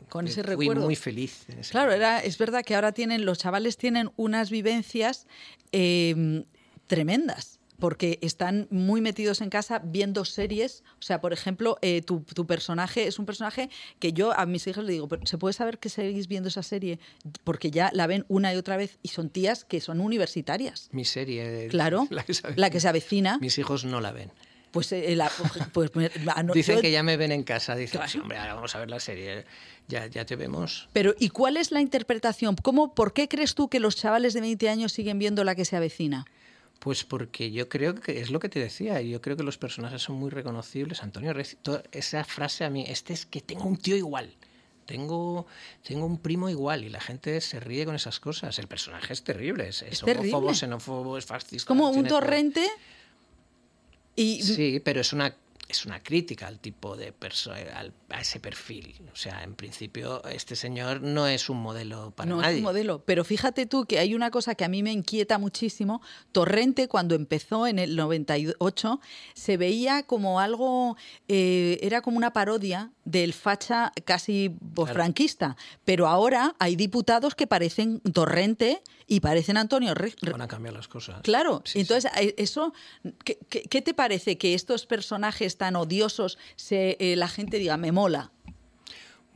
Con ese fui recuerdo. muy feliz. En ese Claro, momento. era, es verdad que ahora tienen, los chavales tienen unas vivencias eh, tremendas. Porque están muy metidos en casa viendo series. O sea, por ejemplo, eh, tu, tu personaje es un personaje que yo a mis hijos le digo, "Pero ¿se puede saber que seguís viendo esa serie? Porque ya la ven una y otra vez y son tías que son universitarias. Mi serie. Claro, la que se la que se avecina. Mis hijos no la ven. Pues, eh, la- pues, me- ah, no, Dicen yo- que ya me ven en casa. Dicen, Claro. "Sí, hombre, ahora vamos a ver la serie. Ya, ya te vemos. Pero, ¿y cuál es la interpretación? ¿Cómo, ¿Por qué crees tú que los chavales de 20 años siguen viendo la que se avecina? Pues porque yo creo que es lo que te decía. Yo creo que los personajes son muy reconocibles. Antonio Reci- esa frase a mí, este es que tengo un tío igual. Tengo, tengo un primo igual y la gente se ríe con esas cosas. El personaje es terrible, es, es homófobo, xenófobo, es fascista. Como un todo. torrente y Sí, pero es una es una crítica al tipo de persona, a ese perfil. O sea, en principio este señor no es un modelo para no nadie. es un modelo. Pero fíjate tú que hay una cosa que a mí me inquieta muchísimo. Torrente, cuando empezó en el 98, se veía como algo, eh, era como una parodia del facha casi Claro. franquista. Pero ahora hay diputados que parecen Torrente y parecen Antonio Re- Van a cambiar las cosas. Claro, Sí, entonces eh, eso, ¿qué, te parece que estos personajes tan odiosos se, eh, la gente diga me mola?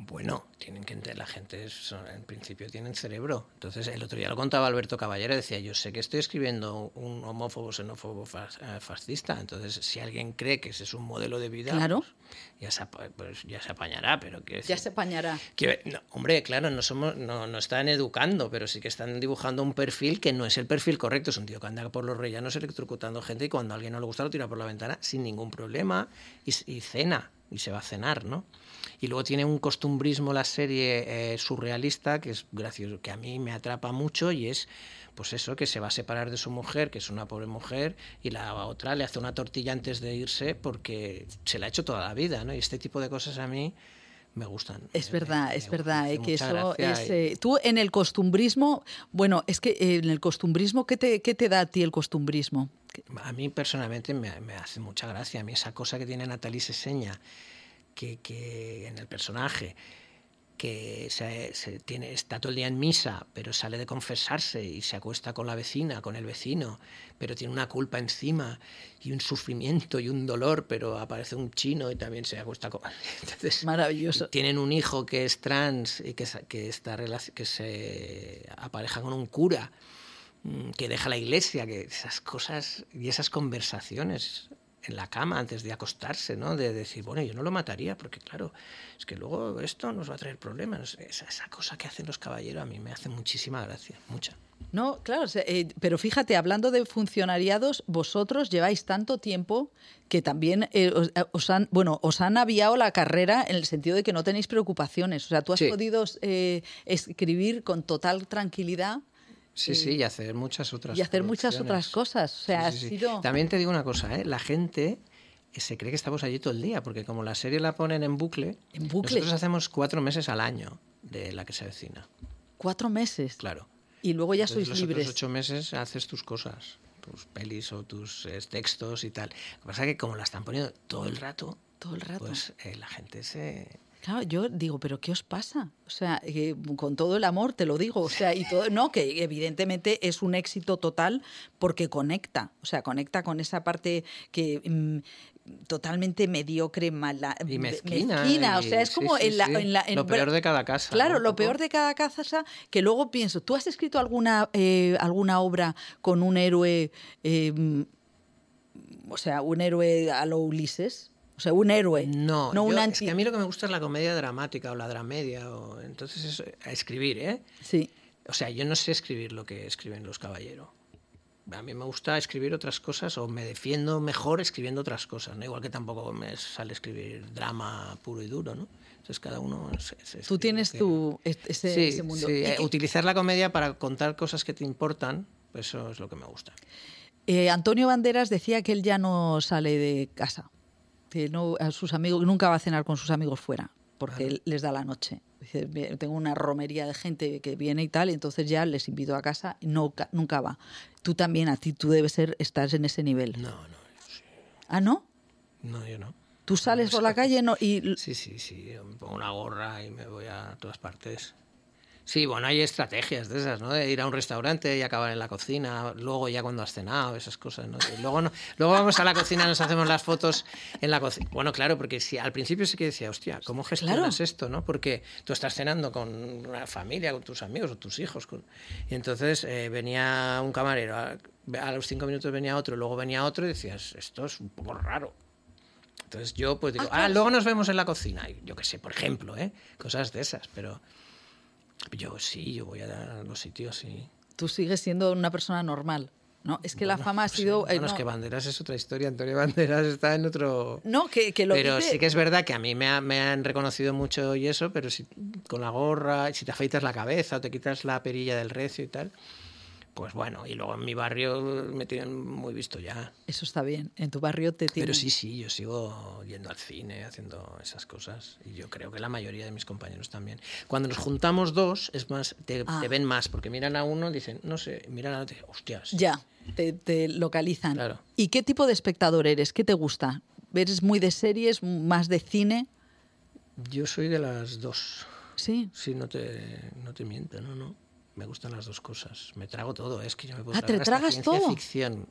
Bueno, tienen que entender, la gente es- en principio tienen cerebro. Entonces, el otro día lo contaba Alberto Caballero, decía, yo sé que estoy escribiendo un homófobo, xenófobo, eh, fascista. Entonces, si alguien cree que ese es un modelo de vida, Claro. pues, ya, se, pues, ya se apañará. Pero quiero Ya decir- se apañará. que- no, hombre, claro, no somos, no, no están educando, pero sí que están dibujando un perfil que no es el perfil correcto. Es un tío que anda por los rellanos electrocutando gente y cuando a alguien no le gusta lo tira por la ventana sin ningún problema y, y cena y se va a cenar, ¿no? Y luego tiene un costumbrismo la serie eh, surrealista que es gracioso, que a mí me atrapa mucho y es pues eso, que se va a separar de su mujer, que es una pobre mujer, y la otra le hace una tortilla antes de irse porque se la ha hecho toda la vida, ¿no? Y este tipo de cosas a mí me gustan. Es Me- verdad, me- es me verdad, eh, que eso es... eh, tú en el costumbrismo, bueno, es que eh, en el costumbrismo, ¿qué te, qué te da a ti el costumbrismo? A mí personalmente me, me hace mucha gracia. A mí esa cosa que tiene Natalie Seseña, que, que en el personaje, que se, se tiene, está todo el día en misa, pero sale de confesarse y se acuesta con la vecina, con el vecino, pero tiene una culpa encima y un sufrimiento y un dolor, pero aparece un chino y también se acuesta con... Entonces, Maravilloso. tienen un hijo que es trans y que, que, está, que se apareja con un cura mm, que deja la iglesia, que esas cosas y esas conversaciones en la cama antes de acostarse, ¿no? De decir, bueno, yo no lo mataría, porque claro, es que luego esto nos va a traer problemas. Esa, esa cosa que hacen los caballeros a mí me hace muchísima gracia, mucha. No, claro, eh, pero fíjate, hablando de funcionariados, vosotros lleváis tanto tiempo que también eh, os, eh, os han, bueno, os han aviado la carrera en el sentido de que no tenéis preocupaciones. O sea, tú has Sí. podido eh, escribir con total tranquilidad Sí, sí, y hacer muchas otras y hacer muchas otras cosas. O sea, Sí, ha sí, sí. sido... También te digo una cosa, ¿eh? la gente eh, se cree que estamos allí todo el día, porque como la serie la ponen en bucle, En bucle. nosotros hacemos cuatro meses al año de la que se avecina, Cuatro meses. claro. Y luego ya Entonces, sois los libres. otros ocho meses haces tus cosas, tus pelis o tus eh, textos y tal. Lo que pasa es que como la están poniendo todo el rato, Todo el rato. pues eh, la gente se... Claro, yo digo, pero ¿qué os pasa? O sea, que con todo el amor te lo digo, o sea, y todo, no, que evidentemente es un éxito total porque conecta, o sea, conecta con esa parte que mm, totalmente mediocre, mala, Y me- mezquina. o sea, es sí, como sí, en la, sí. en la- en- Lo peor de cada casa. Claro, ¿no? lo peor de cada casa que luego pienso, ¿tú has escrito alguna eh, alguna obra con un héroe, eh, o sea, un héroe a lo Ulises? O sea, un héroe. No, no un es anti. que a mí lo que me gusta es la comedia dramática o la dramedia. O, entonces, a escribir, ¿eh? Sí. O sea, yo no sé escribir lo que escriben los caballeros. A mí me gusta escribir otras cosas o me defiendo mejor escribiendo otras cosas, ¿no? Igual que tampoco me sale escribir drama puro y duro, ¿no? Entonces cada uno... Tú tienes que- tu ese, Sí, ese mundo. sí, eh, utilizar la comedia para contar cosas que te importan, pues eso es lo que me gusta. eh, Antonio Banderas decía que él ya no sale de casa, que no a sus amigos nunca va a cenar con sus amigos fuera, porque les da la noche. Dice, "Bien, tengo una romería de gente que viene y tal, y entonces ya les invito a casa y no, ca- nunca va. Tú también, a ti, tú debes ser, estás en ese nivel. No, no, sí. ¿Ah, no? no, yo no. Tú sales por la calle no, y Sí, sí, sí, yo me pongo una gorra y me voy a todas partes. Sí, bueno, hay estrategias de esas, ¿no? De ir a un restaurante y acabar en la cocina, luego ya cuando has cenado, esas cosas, ¿no? Y luego, no, luego vamos a la cocina, nos hacemos las fotos en la cocina. Bueno, claro, porque si al principio sí que decía, hostia, ¿cómo gestionas Claro. esto, no? Porque tú estás cenando con una familia, con tus amigos o tus hijos, con- y entonces eh, venía un camarero, a, a los cinco minutos venía otro, luego venía otro y decías, esto es un poco raro. Entonces yo pues digo, ah, luego nos vemos en la cocina. Yo qué sé, por ejemplo, ¿eh? Cosas de esas, pero yo sí, yo voy a los sitios, sí. tú sigues siendo una persona normal. ¿no? Es que la fama ha Sí, sido... eh, bueno, es no, que Banderas es otra historia. Antonio Banderas está en otro... no, que, que lo pero dice- sí que es verdad que a mí me, ha- me han reconocido mucho y eso, pero si con la gorra, si te afeitas la cabeza o te quitas la perilla del recio y tal, pues bueno, y luego en mi barrio me tienen muy visto ya. Eso está bien. En tu barrio te tienen... Pero sí, sí, yo sigo yendo al cine, haciendo esas cosas. Y yo creo que la mayoría de mis compañeros también. Cuando nos juntamos dos, es más, te, Ah. te ven más, porque miran a uno, dicen, no sé, miran a otro, y dicen, hostias. Ya, te, te localizan. Claro. ¿Y qué tipo de espectador eres? ¿Qué te gusta? ¿Eres muy de series, más de cine? Yo soy de las dos. Sí. Sí, no te, no te miento, no, no. Me gustan las dos cosas. Me trago todo, es que yo me puedo Ah, ¿te tragar hasta tragas ciencia todo? ficción.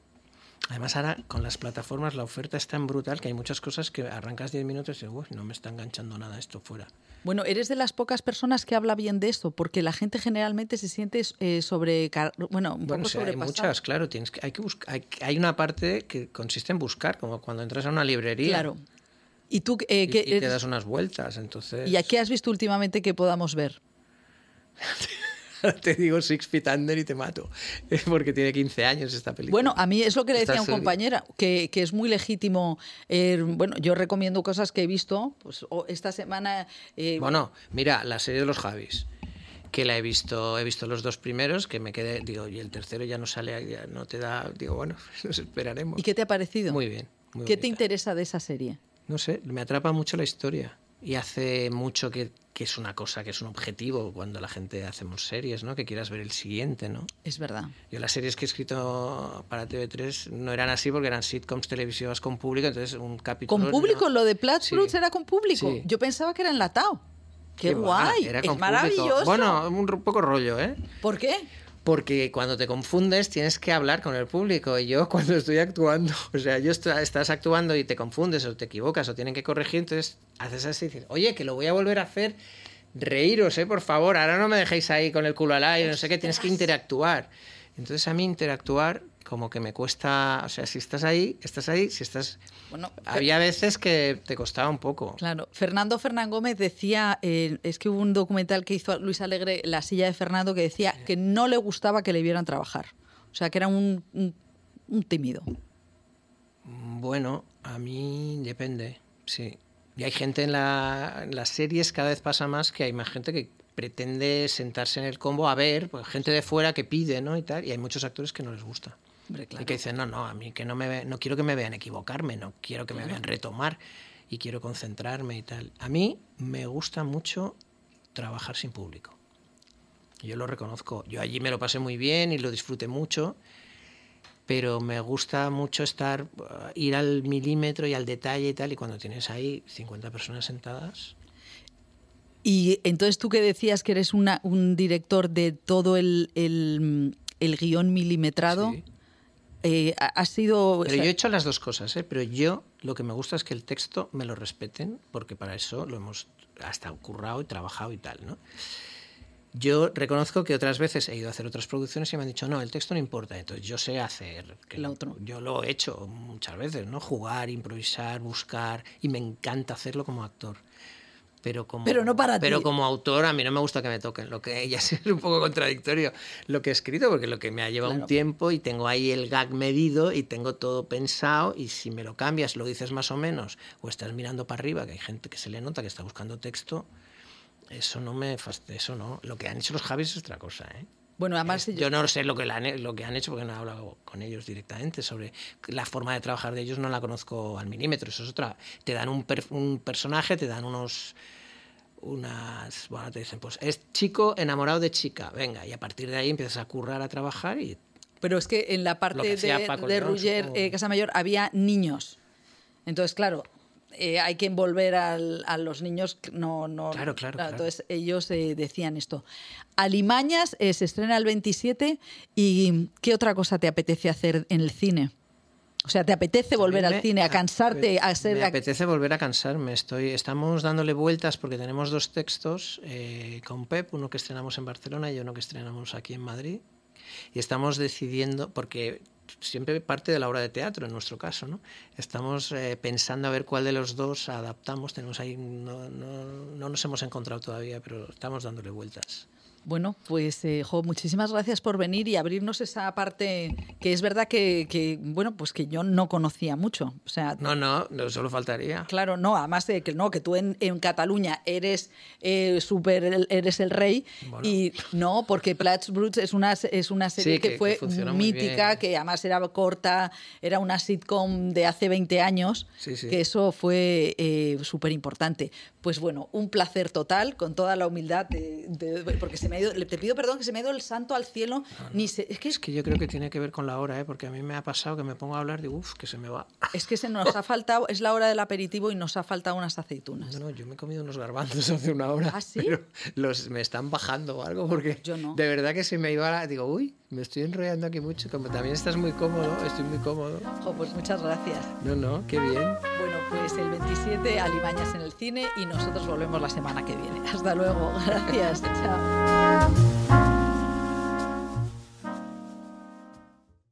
Además, ahora con las plataformas la oferta es tan brutal que hay muchas cosas que arrancas 10 minutos y dices, uy, no me está enganchando nada esto fuera. Bueno, eres de las pocas personas que habla bien de esto, porque la gente generalmente se siente eh, sobre... Bueno, un Bueno, hay muchas, claro. Tienes que, hay, que buscar, hay, hay una parte que consiste en buscar, como cuando entras a una librería Claro. ¿Y tú eh, y, y te das unas vueltas. Entonces, ¿Y a qué has visto últimamente que podamos ver? te digo Six Feet Under y te mato. Porque tiene 15 años esta película. Bueno, a mí es lo que le Esta decía a un serie. compañero, que, que es muy legítimo. eh, bueno, yo recomiendo cosas que he visto. Pues esta semana. eh, Bueno, mira, la serie de los Javis, que la he visto, he visto los dos primeros, que me quedé, digo, y el tercero ya no sale, ya no te da, digo, bueno, nos esperaremos. ¿Y qué te ha parecido? Muy bien. muy ¿Qué te interesa de esa serie? No sé, me atrapa mucho la historia. Y hace mucho que, que es una cosa, que es un objetivo cuando la gente hacemos series, ¿no? Que quieras ver el siguiente, ¿no? Es verdad. Yo las series que he escrito para TV3 no eran así porque eran sitcoms televisivas con público, entonces un capítulo... ¿Con público? no- ¿Lo de Platts Sí. Era con público? Sí. Yo pensaba que era enlatado. ¡Qué, va, guay! era es público. maravilloso. Bueno, un poco rollo, ¿eh? ¿Por qué? Porque cuando te confundes tienes que hablar con el público. Y yo cuando estoy actuando, o sea, yo est- estás actuando y te confundes o te equivocas o tienen que corregir, entonces haces así y dices, oye, que lo voy a volver a hacer, reíros, ¿eh? Por favor, ahora no me dejéis ahí con el culo al aire, no sé qué, tienes que interactuar. Entonces a mí interactuar como que me cuesta, o sea, si estás ahí, estás ahí, si estás... Bueno, Había veces que te costaba un poco. Claro, Fernando Fernán Gómez decía, eh, es que hubo un documental que hizo Luis Alegre, La silla de Fernando, que decía que no le gustaba que le vieran trabajar. O sea, que era un, un- un tímido. Bueno, a mí depende, sí. Y hay gente en, la- en las series, cada vez pasa más que hay más gente que pretende sentarse en el combo a ver, pues gente de fuera que pide, ¿no? Y tal, y hay muchos actores que no les gusta. Hombre, Y claro. que dicen, no, no, a mí que no me ve- no quiero que me vean equivocarme, no quiero que me vean retomar y quiero concentrarme y tal. A mí me gusta mucho trabajar sin público. Yo lo reconozco. Yo allí me lo pasé muy bien y lo disfruté mucho, pero me gusta mucho estar, uh, ir al milímetro y al detalle y tal, y cuando tienes ahí 50 personas sentadas, Y entonces tú que decías que eres una- un director de todo el, el, el guion milimetrado, Sí. Eh, ha- sido... o Pero sea, yo he hecho las dos cosas, ¿eh? Pero yo lo que me gusta es que el texto me lo respeten, porque para eso lo hemos hasta currado y trabajado y tal, ¿no? Yo reconozco que otras veces he ido a hacer otras producciones y me han dicho, no, el texto no importa, entonces yo sé hacer... Que Lo otro. Yo lo he hecho muchas veces, ¿no? Jugar, improvisar, buscar, y me encanta hacerlo como actor. Pero, como, Pero no para pero ti. como autor a mí no me gusta que me toquen, lo que ya es un poco contradictorio lo que he escrito, porque lo que me ha llevado Claro. un tiempo y tengo ahí el gag medido y tengo todo pensado y si me lo cambias, lo dices más o menos o estás mirando para arriba, que hay gente que se le nota que está buscando texto, eso no me eso no. Lo que han hecho los Javis es otra cosa, ¿eh? bueno, además... Yo no sé lo que, la lo que han hecho porque no he hablado con ellos directamente sobre la forma de trabajar de ellos, no la conozco al milímetro. Eso es otra. Te dan un, per- un personaje, te dan unos. Unas. Bueno, te dicen, pues es chico enamorado de chica, venga, y a partir de ahí empiezas a currar, a trabajar y. Pero es que en la parte de, de supongo. eh, Casamayor había niños. Entonces, claro, eh, hay que envolver al- a los niños. No, no, Claro, claro, claro. Entonces, ellos eh, decían esto. Alimañas eh, se estrena el 27. ¿Y qué otra cosa te apetece hacer en el cine? O sea, ¿te apetece volver A al cine, a cansarte, a ser... Me apetece volver a cansarme. Estoy, estamos dándole vueltas porque tenemos dos textos eh, con Pep, uno que estrenamos en Barcelona y uno que estrenamos aquí en Madrid. Y estamos decidiendo, porque siempre parte de la obra de teatro en nuestro caso, ¿no? Estamos eh, pensando a ver cuál de los dos adaptamos. Tenemos ahí, no, no, no nos hemos encontrado todavía, pero estamos dándole vueltas. Bueno, pues eh, jo, muchísimas gracias por venir y abrirnos esa parte que es verdad que, que, bueno, pues que yo no conocía mucho. O sea, No, no, no solo faltaría. Claro, no, además de que no, que tú en, en Cataluña eres eh, súper, el- eres el rey Bueno. y no, porque Platts Bruts es una, es una serie Sí, que- fue mítica, que además era corta, era una sitcom de hace 20 años, Sí, sí. que eso fue eh, súper importante. Pues bueno, un placer total, con toda la humildad, de- de- porque se me ha ido, le- te pido perdón que se me ha ido el santo al cielo, ni se- es que Es que yo creo que tiene que ver con la hora, ¿eh? porque a mí me ha pasado que me pongo a hablar de uff, que se me va. es que se nos ha faltado, es la hora del aperitivo y nos ha faltado unas aceitunas. No, no, yo me he comido unos garbanzos hace una hora. ¿Ah, sí? Pero los, me están bajando o algo porque Yo no. de verdad que se me iba la... Digo, uy, me estoy enrollando aquí mucho. Como también estás muy cómodo, estoy muy cómodo. Jo, pues muchas gracias. No, no, qué bien. Bueno, pues el 27 Alimañas en el cine y nosotros volvemos la semana que viene. Hasta luego. Gracias. Chao.